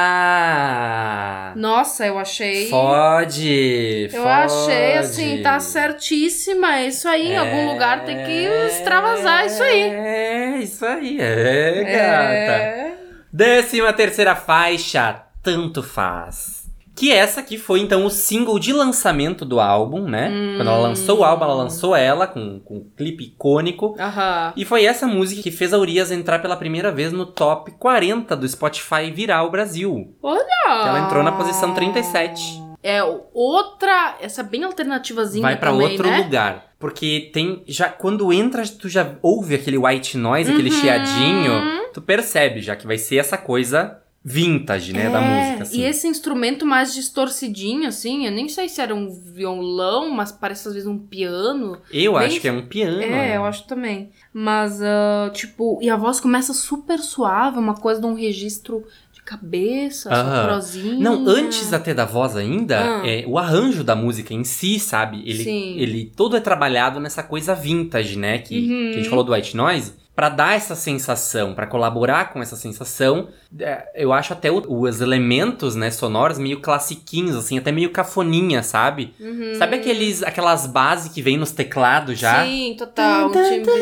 Nossa, eu achei. Fode! Eu achei assim, tá certíssima. É isso aí, em algum lugar tem que extravasar isso aí. É, isso aí, é, gata. É. Décima terceira faixa, Tanto Faz. Que essa aqui foi, então, o single de lançamento do álbum, né? Quando ela lançou o álbum, ela lançou ela com, com um clipe icônico. Aham. E foi essa música que fez a Urias entrar pela primeira vez no top 40 do Spotify Viral Brasil. Olha! Que ela entrou na posição 37. É outra, essa bem alternativazinha Vai pra também, outro né? lugar. Porque tem. já Quando entra, tu já ouve aquele white noise, aquele Uhum. chiadinho. Tu percebe já que vai ser essa coisa vintage, né? da É, música. Assim. E esse instrumento mais distorcidinho, assim, eu nem sei se era um violão, mas parece às vezes um piano. Eu bem- acho que é um piano. é, né? eu acho também. Mas, ah, tipo, e a voz começa super suave, uma coisa de um registro de cabeça, Aham. soprozinho. Não, antes até da voz ainda, Ah. é, o arranjo da música em si, sabe? Ele, Sim. ele todo é trabalhado nessa coisa vintage, né? Que, Uhum. que a gente falou do white noise. Pra dar essa sensação, pra colaborar com essa sensação, é, eu acho até o- os elementos, né, sonoros meio classiquinhos, assim, até meio cafoninha, sabe? Sabe aqueles, aquelas bases que vem nos teclados já? Sim, total. Um timbre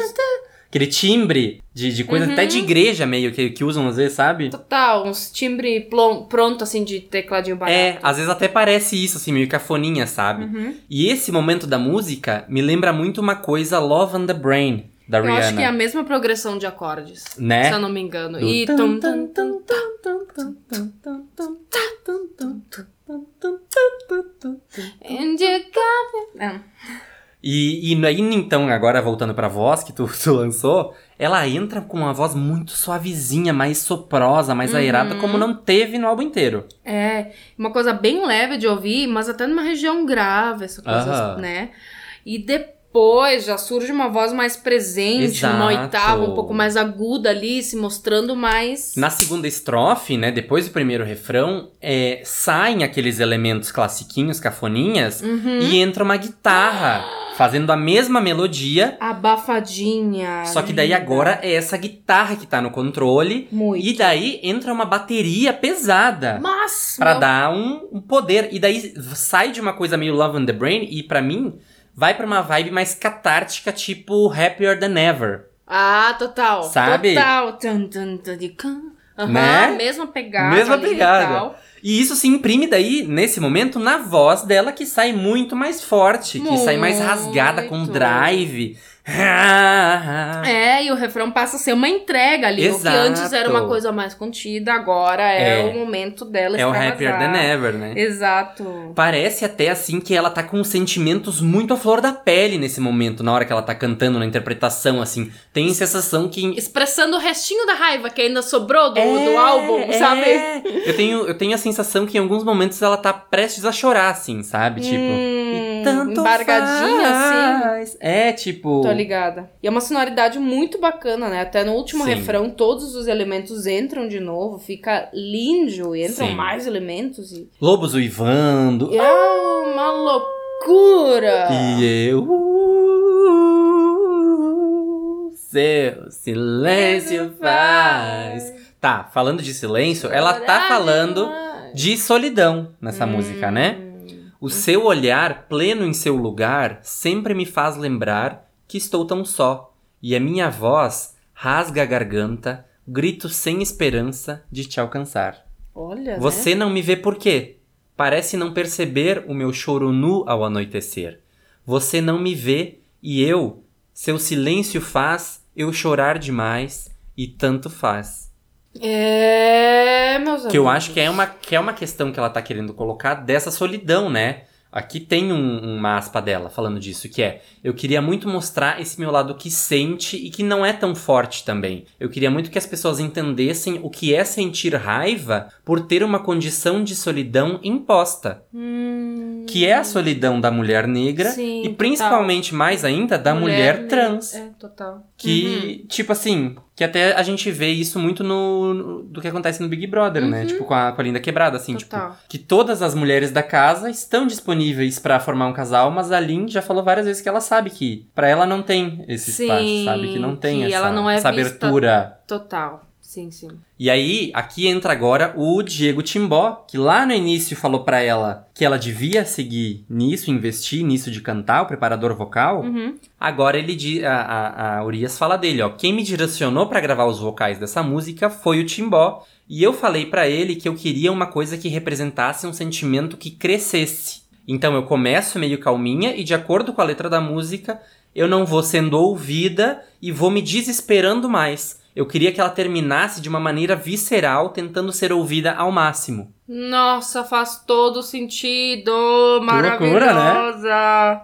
Aquele timbre de, de coisa até de igreja meio que, que usam às vezes, sabe? Total, uns timbre pronto, assim, de tecladinho barato. É, às vezes até parece isso, assim, meio cafoninha, sabe? Uhum. E esse momento da música me lembra muito uma coisa Love on the Brain, da Eu Rihanna. acho que é a mesma progressão de acordes, Né? se eu não me engano. Do E tum, tum, tum. É. E, e aí, então, agora voltando pra voz que tu, tu lançou, ela entra com uma voz muito suavezinha, mais soprosa, mais aerada, como não teve no álbum inteiro. É, uma coisa bem leve de ouvir, mas até numa região grave, essa coisa, Aham. né? E depois já surge uma voz mais presente, uma Exato. oitava um pouco mais aguda ali, se mostrando mais. Na segunda estrofe, né, depois do primeiro refrão, é, saem aqueles elementos classiquinhos, cafoninhas, Uhum. e entra uma guitarra, fazendo a mesma melodia, Abafadinha. só que daí agora é essa guitarra que tá no controle, Muito. e daí entra uma bateria pesada. Mas. Pra meu- dar um, um poder. E daí sai de uma coisa meio Love on the Brain e pra mim vai pra uma vibe mais catártica, tipo Happier Than Ever. Ah, total. Sabe? Total. Tum, tum, tum, de. Aham, Né? mesma pegada. Mesma e pegada. tal. E isso se imprime daí, nesse momento, na voz dela que sai muito mais forte, que sai mais rasgada com Muito. drive. É, e o refrão passa a ser uma entrega ali. O que Exato. antes era uma coisa mais contida, agora é, É. o momento dela É o. Happier Than Ever, né? Exato. Parece até assim que ela tá com sentimentos muito à flor da pele nesse momento, na hora que ela tá cantando, na interpretação, assim. Tem sensação que Expressando o restinho da raiva que ainda sobrou do, É, do álbum, é. sabe? Eu tenho, eu tenho a sensação que em alguns momentos ela tá prestes a chorar, assim, sabe? Tipo. Hum, tanto embargadinha, assim. faz. É, tipo. Tô ligada. E é uma sonoridade muito bacana, né? Até no último Sim. refrão, todos os elementos entram de novo, fica lindo, e entram Sim. mais elementos e. Lobos uivando. É uma loucura! E eu. Seu silêncio faz. Tá, falando de silêncio, ela tá falando de solidão nessa música, né? O seu olhar, pleno em seu lugar, sempre me faz lembrar que estou tão só, e a minha voz rasga a garganta, grito sem esperança de te alcançar. Olha, Você né? não me vê por quê? Parece não perceber o meu choro nu ao anoitecer. Você não me vê e eu, seu silêncio faz eu chorar demais e tanto faz. É, meus Que eu amigos. acho que é uma, que é uma questão que ela tá querendo colocar dessa solidão, né? Aqui tem um, uma aspa dela falando disso, que é: Eu queria muito mostrar esse meu lado que sente e que não é tão forte também. Eu queria muito que as pessoas entendessem o que é sentir raiva por ter uma condição de solidão imposta. Hum, Que é a solidão da mulher negra Sim, e total. principalmente mais ainda da mulher, negra. trans. É, total. Que, tipo assim, que até a gente vê isso muito no, no- do que acontece no Big Brother, né? Tipo, com a, com a Linda Quebrada, assim, tipo, Total. que todas as mulheres da casa estão disponíveis pra formar um casal, mas a Lin já falou várias vezes que ela sabe que pra ela não tem esse Sim, espaço, sabe? Que não tem que essa, ela não é essa abertura. Total. Sim, sim. E aí, aqui entra agora o Diego Timbó, que lá no início falou pra ela que ela devia seguir nisso, investir nisso de cantar, o preparador vocal. Uhum. Agora ele a, a, a Urias fala dele, ó. Quem me direcionou pra gravar os vocais dessa música foi o Timbó. E eu falei pra ele que eu queria uma coisa que representasse um sentimento que crescesse. Então eu começo meio calminha e de acordo com a letra da música, eu não vou sendo ouvida e vou me desesperando mais. Eu queria que ela terminasse de uma maneira visceral, tentando ser ouvida ao máximo. Nossa, faz todo sentido! loucura, né? Maravilhosa!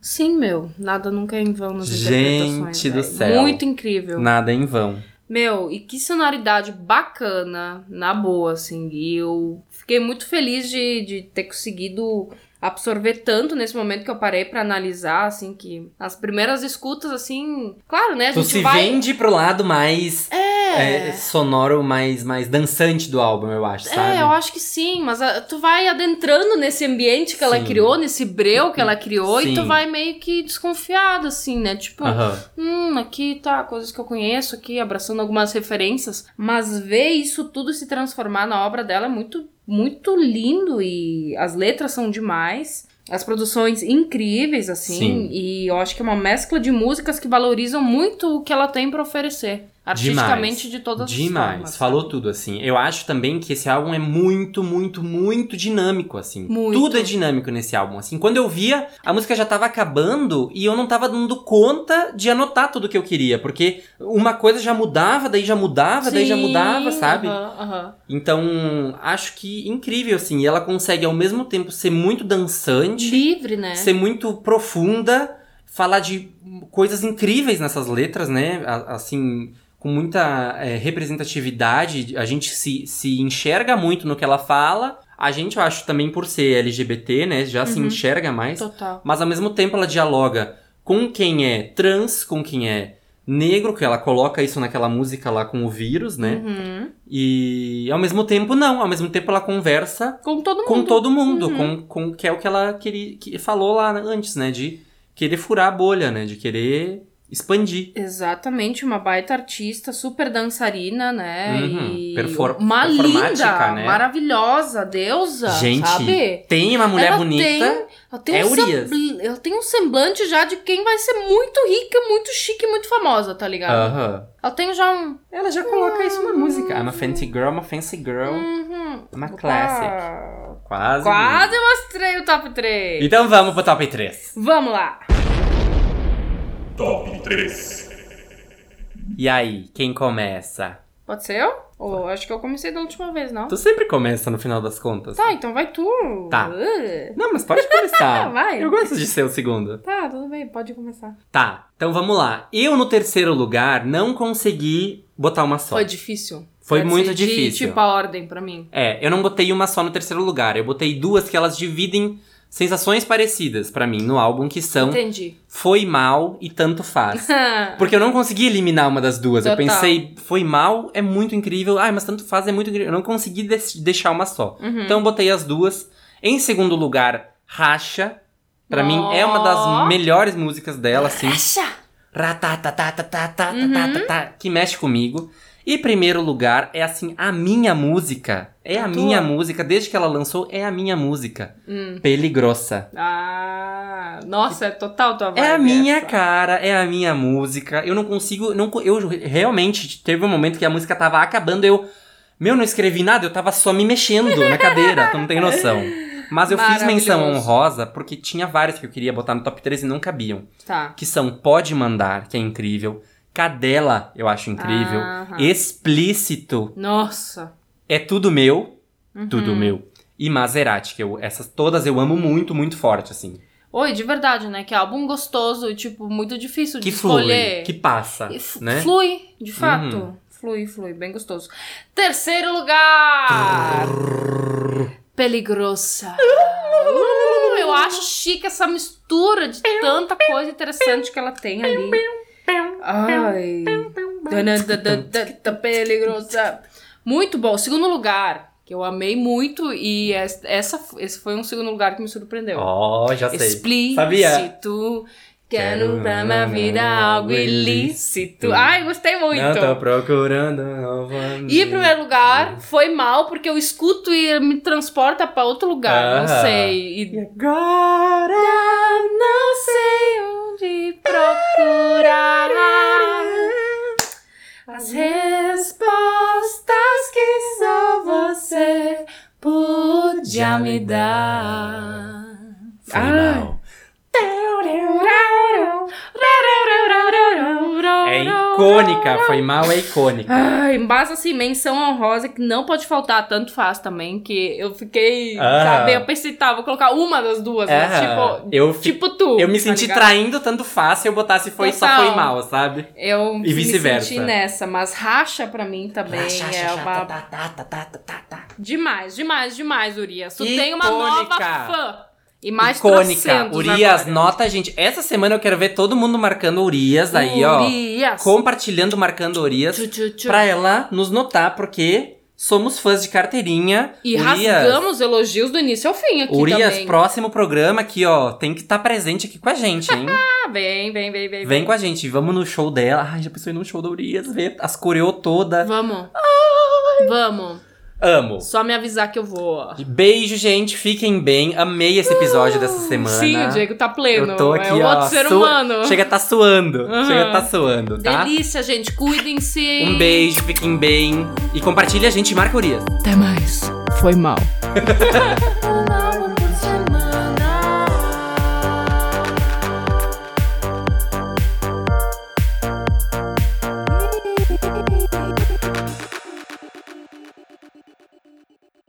Sim, meu. Nada nunca é em vão nas interpretações. Gente do velho. céu. Muito incrível. Nada em vão. Meu, e que sonoridade bacana, na boa, assim. E eu fiquei muito feliz de, de ter conseguido absorver tanto nesse momento que eu parei pra analisar, assim, que as primeiras escutas, assim. Claro, né? A Tu gente se vai. vende pro lado mais É, é, sonoro mais, mais dançante do álbum, eu acho, sabe? É, eu acho que sim, mas ah, tu vai adentrando nesse ambiente que ela Sim. criou, nesse breu que ela criou, e tu Sim. vai meio que desconfiado, assim, né? Tipo, Aham. hum, aqui tá, coisas que eu conheço aqui, abraçando algumas referências. Mas ver isso tudo se transformar na obra dela é muito, muito lindo e as letras são demais. As produções incríveis, assim, Sim. e eu acho que é uma mescla de músicas que valorizam muito o que ela tem pra oferecer. Artisticamente de todas as Demais, formas. falou tudo, assim. Eu acho também que esse álbum é muito, muito, muito dinâmico, assim. Muito. Tudo é dinâmico nesse álbum, assim. Quando eu via, a música já tava acabando e eu não tava dando conta de anotar tudo que eu queria, porque uma coisa já mudava, daí já mudava, daí já Sim, mudava, sabe? aham, aham. Então, acho que incrível, assim. E ela consegue, ao mesmo tempo, ser muito dançante, Livre, né? ser muito profunda, falar de coisas incríveis nessas letras, né? Assim, com muita é, representatividade, a gente se, se enxerga muito no que ela fala. A gente, eu acho, também por ser LGBT, né? Já se Uhum. enxerga mais. Total. Mas ao mesmo tempo ela dialoga com quem é trans, com quem é negro, que ela coloca isso naquela música lá com o vírus, né? Uhum. E ao mesmo tempo, não. Ao mesmo tempo ela conversa Com todo mundo. com todo mundo, Uhum. com, com que é o que ela queria, que falou lá antes, né? De querer furar a bolha, né? De querer expandir. Exatamente, uma baita artista, super dançarina, né? Uhum. E Perfor- uma linda, né? maravilhosa, deusa, Gente, sabe? tem uma mulher ela bonita. Tem, ela, tem é um Urias. ela tem um semblante já de quem vai ser muito rica, muito chique, muito famosa, tá ligado? Aham. Ela tem já um. Ela já coloca isso na música. I'm a fancy girl, I'm a fancy girl. Uhum. Uma Opa, classic. Quase. Quase mostrei o top 3. Então vamos pro top 3. Vamos lá. Top 3. E aí, quem começa? Pode ser eu? Ou acho que eu comecei da última vez, não? Tu sempre começa no final das contas. Tá, então vai tu. Tá. Uh. Não, mas pode começar. Vai. Eu gosto de ser o segundo. Tá, tudo bem, pode começar. Tá, então vamos lá. Eu no terceiro lugar não consegui botar uma só. Foi difícil. Foi Pra muito difícil. Tipo a ordem pra mim. É, eu não botei uma só no terceiro lugar. Eu botei duas que elas dividem sensações parecidas pra mim no álbum, que são Entendi. Foi Mal e Tanto Faz. Porque eu não consegui eliminar uma das duas. Eu Total. pensei, Foi Mal é muito incrível. Ai, mas Tanto Faz é muito incrível. Eu não consegui deixar uma só. Uhum. Então eu botei as duas. Em segundo lugar, Racha. Pra mim é uma das melhores músicas dela, assim. Acha! Ratatatatatatatata, Uhum. que mexe comigo. E primeiro lugar é assim, a minha música. É a A minha música, desde que ela lançou, é a minha música. Hum. Pele grossa. Ah, nossa, é total tua vibe É a minha essa. cara, é a minha música. Eu não consigo. Não, eu realmente teve um momento que a música tava acabando, eu. Meu, não escrevi nada, eu tava só me mexendo na cadeira, tu não tem noção. Mas eu fiz menção honrosa porque tinha várias que eu queria botar no top 3 e não cabiam. Tá. que são Pode Mandar, que é incrível, Cadela, eu acho incrível, Aham. Explícito, Nossa. É Tudo Meu, Uhum. Tudo Meu, e Maserati, que eu, essas todas eu amo muito, muito forte, assim. Oi, de verdade, né? Que álbum gostoso e, tipo, muito difícil Que de flui, escolher. que passa, né? Flui, de fato. Uhum. Flui, flui, bem gostoso. Terceiro lugar! Peligrosa. Uh, eu acho chique essa mistura de tanta coisa interessante que ela tem ali. Ai. Danadadadada, Peligrosa. Muito bom. Segundo lugar, que eu amei muito e es- essa, esse foi um segundo lugar que me surpreendeu. Ó, já sei. Explícito. Sabia? Quero pra minha vida algo ilícito. Ai, gostei muito. Não tô procurando novamente. E em primeiro lugar, foi mal, porque eu escuto e me transporta pra outro lugar. Não Ah. sei. E E agora? não sei onde procurar as respostas que só você podia me dar. Foi Ai. É icônica, foi mal, é icônica. Ai, mas assim, menção honrosa que não pode faltar, tanto faz também, que eu fiquei, Ah. sabe, eu pensei, tá, vou colocar uma das duas, mas Aham. tipo, eu, fi- tipo tu. eu me tá senti ligado? traindo tanto fácil se eu botasse foi só Total. foi mal, sabe? Eu E me vice-versa. senti nessa, mas racha pra mim também é uma... tá, tá, tá, tá, tá, tá. Demais, demais, demais, Urias. Tu tem uma Icônica. nova fã. E mais icônica. Urias, agora. nota, gente. Essa semana eu quero ver todo mundo marcando Urias aí, ó. Urias. Compartilhando, marcando Urias. Tchu, tchu, tchu. Pra ela nos notar, porque somos fãs de carteirinha. E Urias, rasgamos elogios do início ao fim aqui Urias, também. próximo programa aqui, ó. Tem que estar presente aqui com a gente, hein? Ah, vem, vem, vem, vem. Vem com a gente, vamos no show dela. Ai, já pensou em ir no show da Urias, ver as coreô toda. Vamos. Vamos. Amo. Só me avisar que eu vou. Beijo, gente. Fiquem bem. Amei esse episódio dessa semana. Sim, o Diego tá pleno. Eu tô aqui, é um ó. outro ser sua- humano. Chega a tá suando. Aham. Chega a tá suando, tá? Delícia, gente. Cuidem-se. Um beijo, fiquem bem. E compartilha a gente, Urias. Até mais. Foi mal.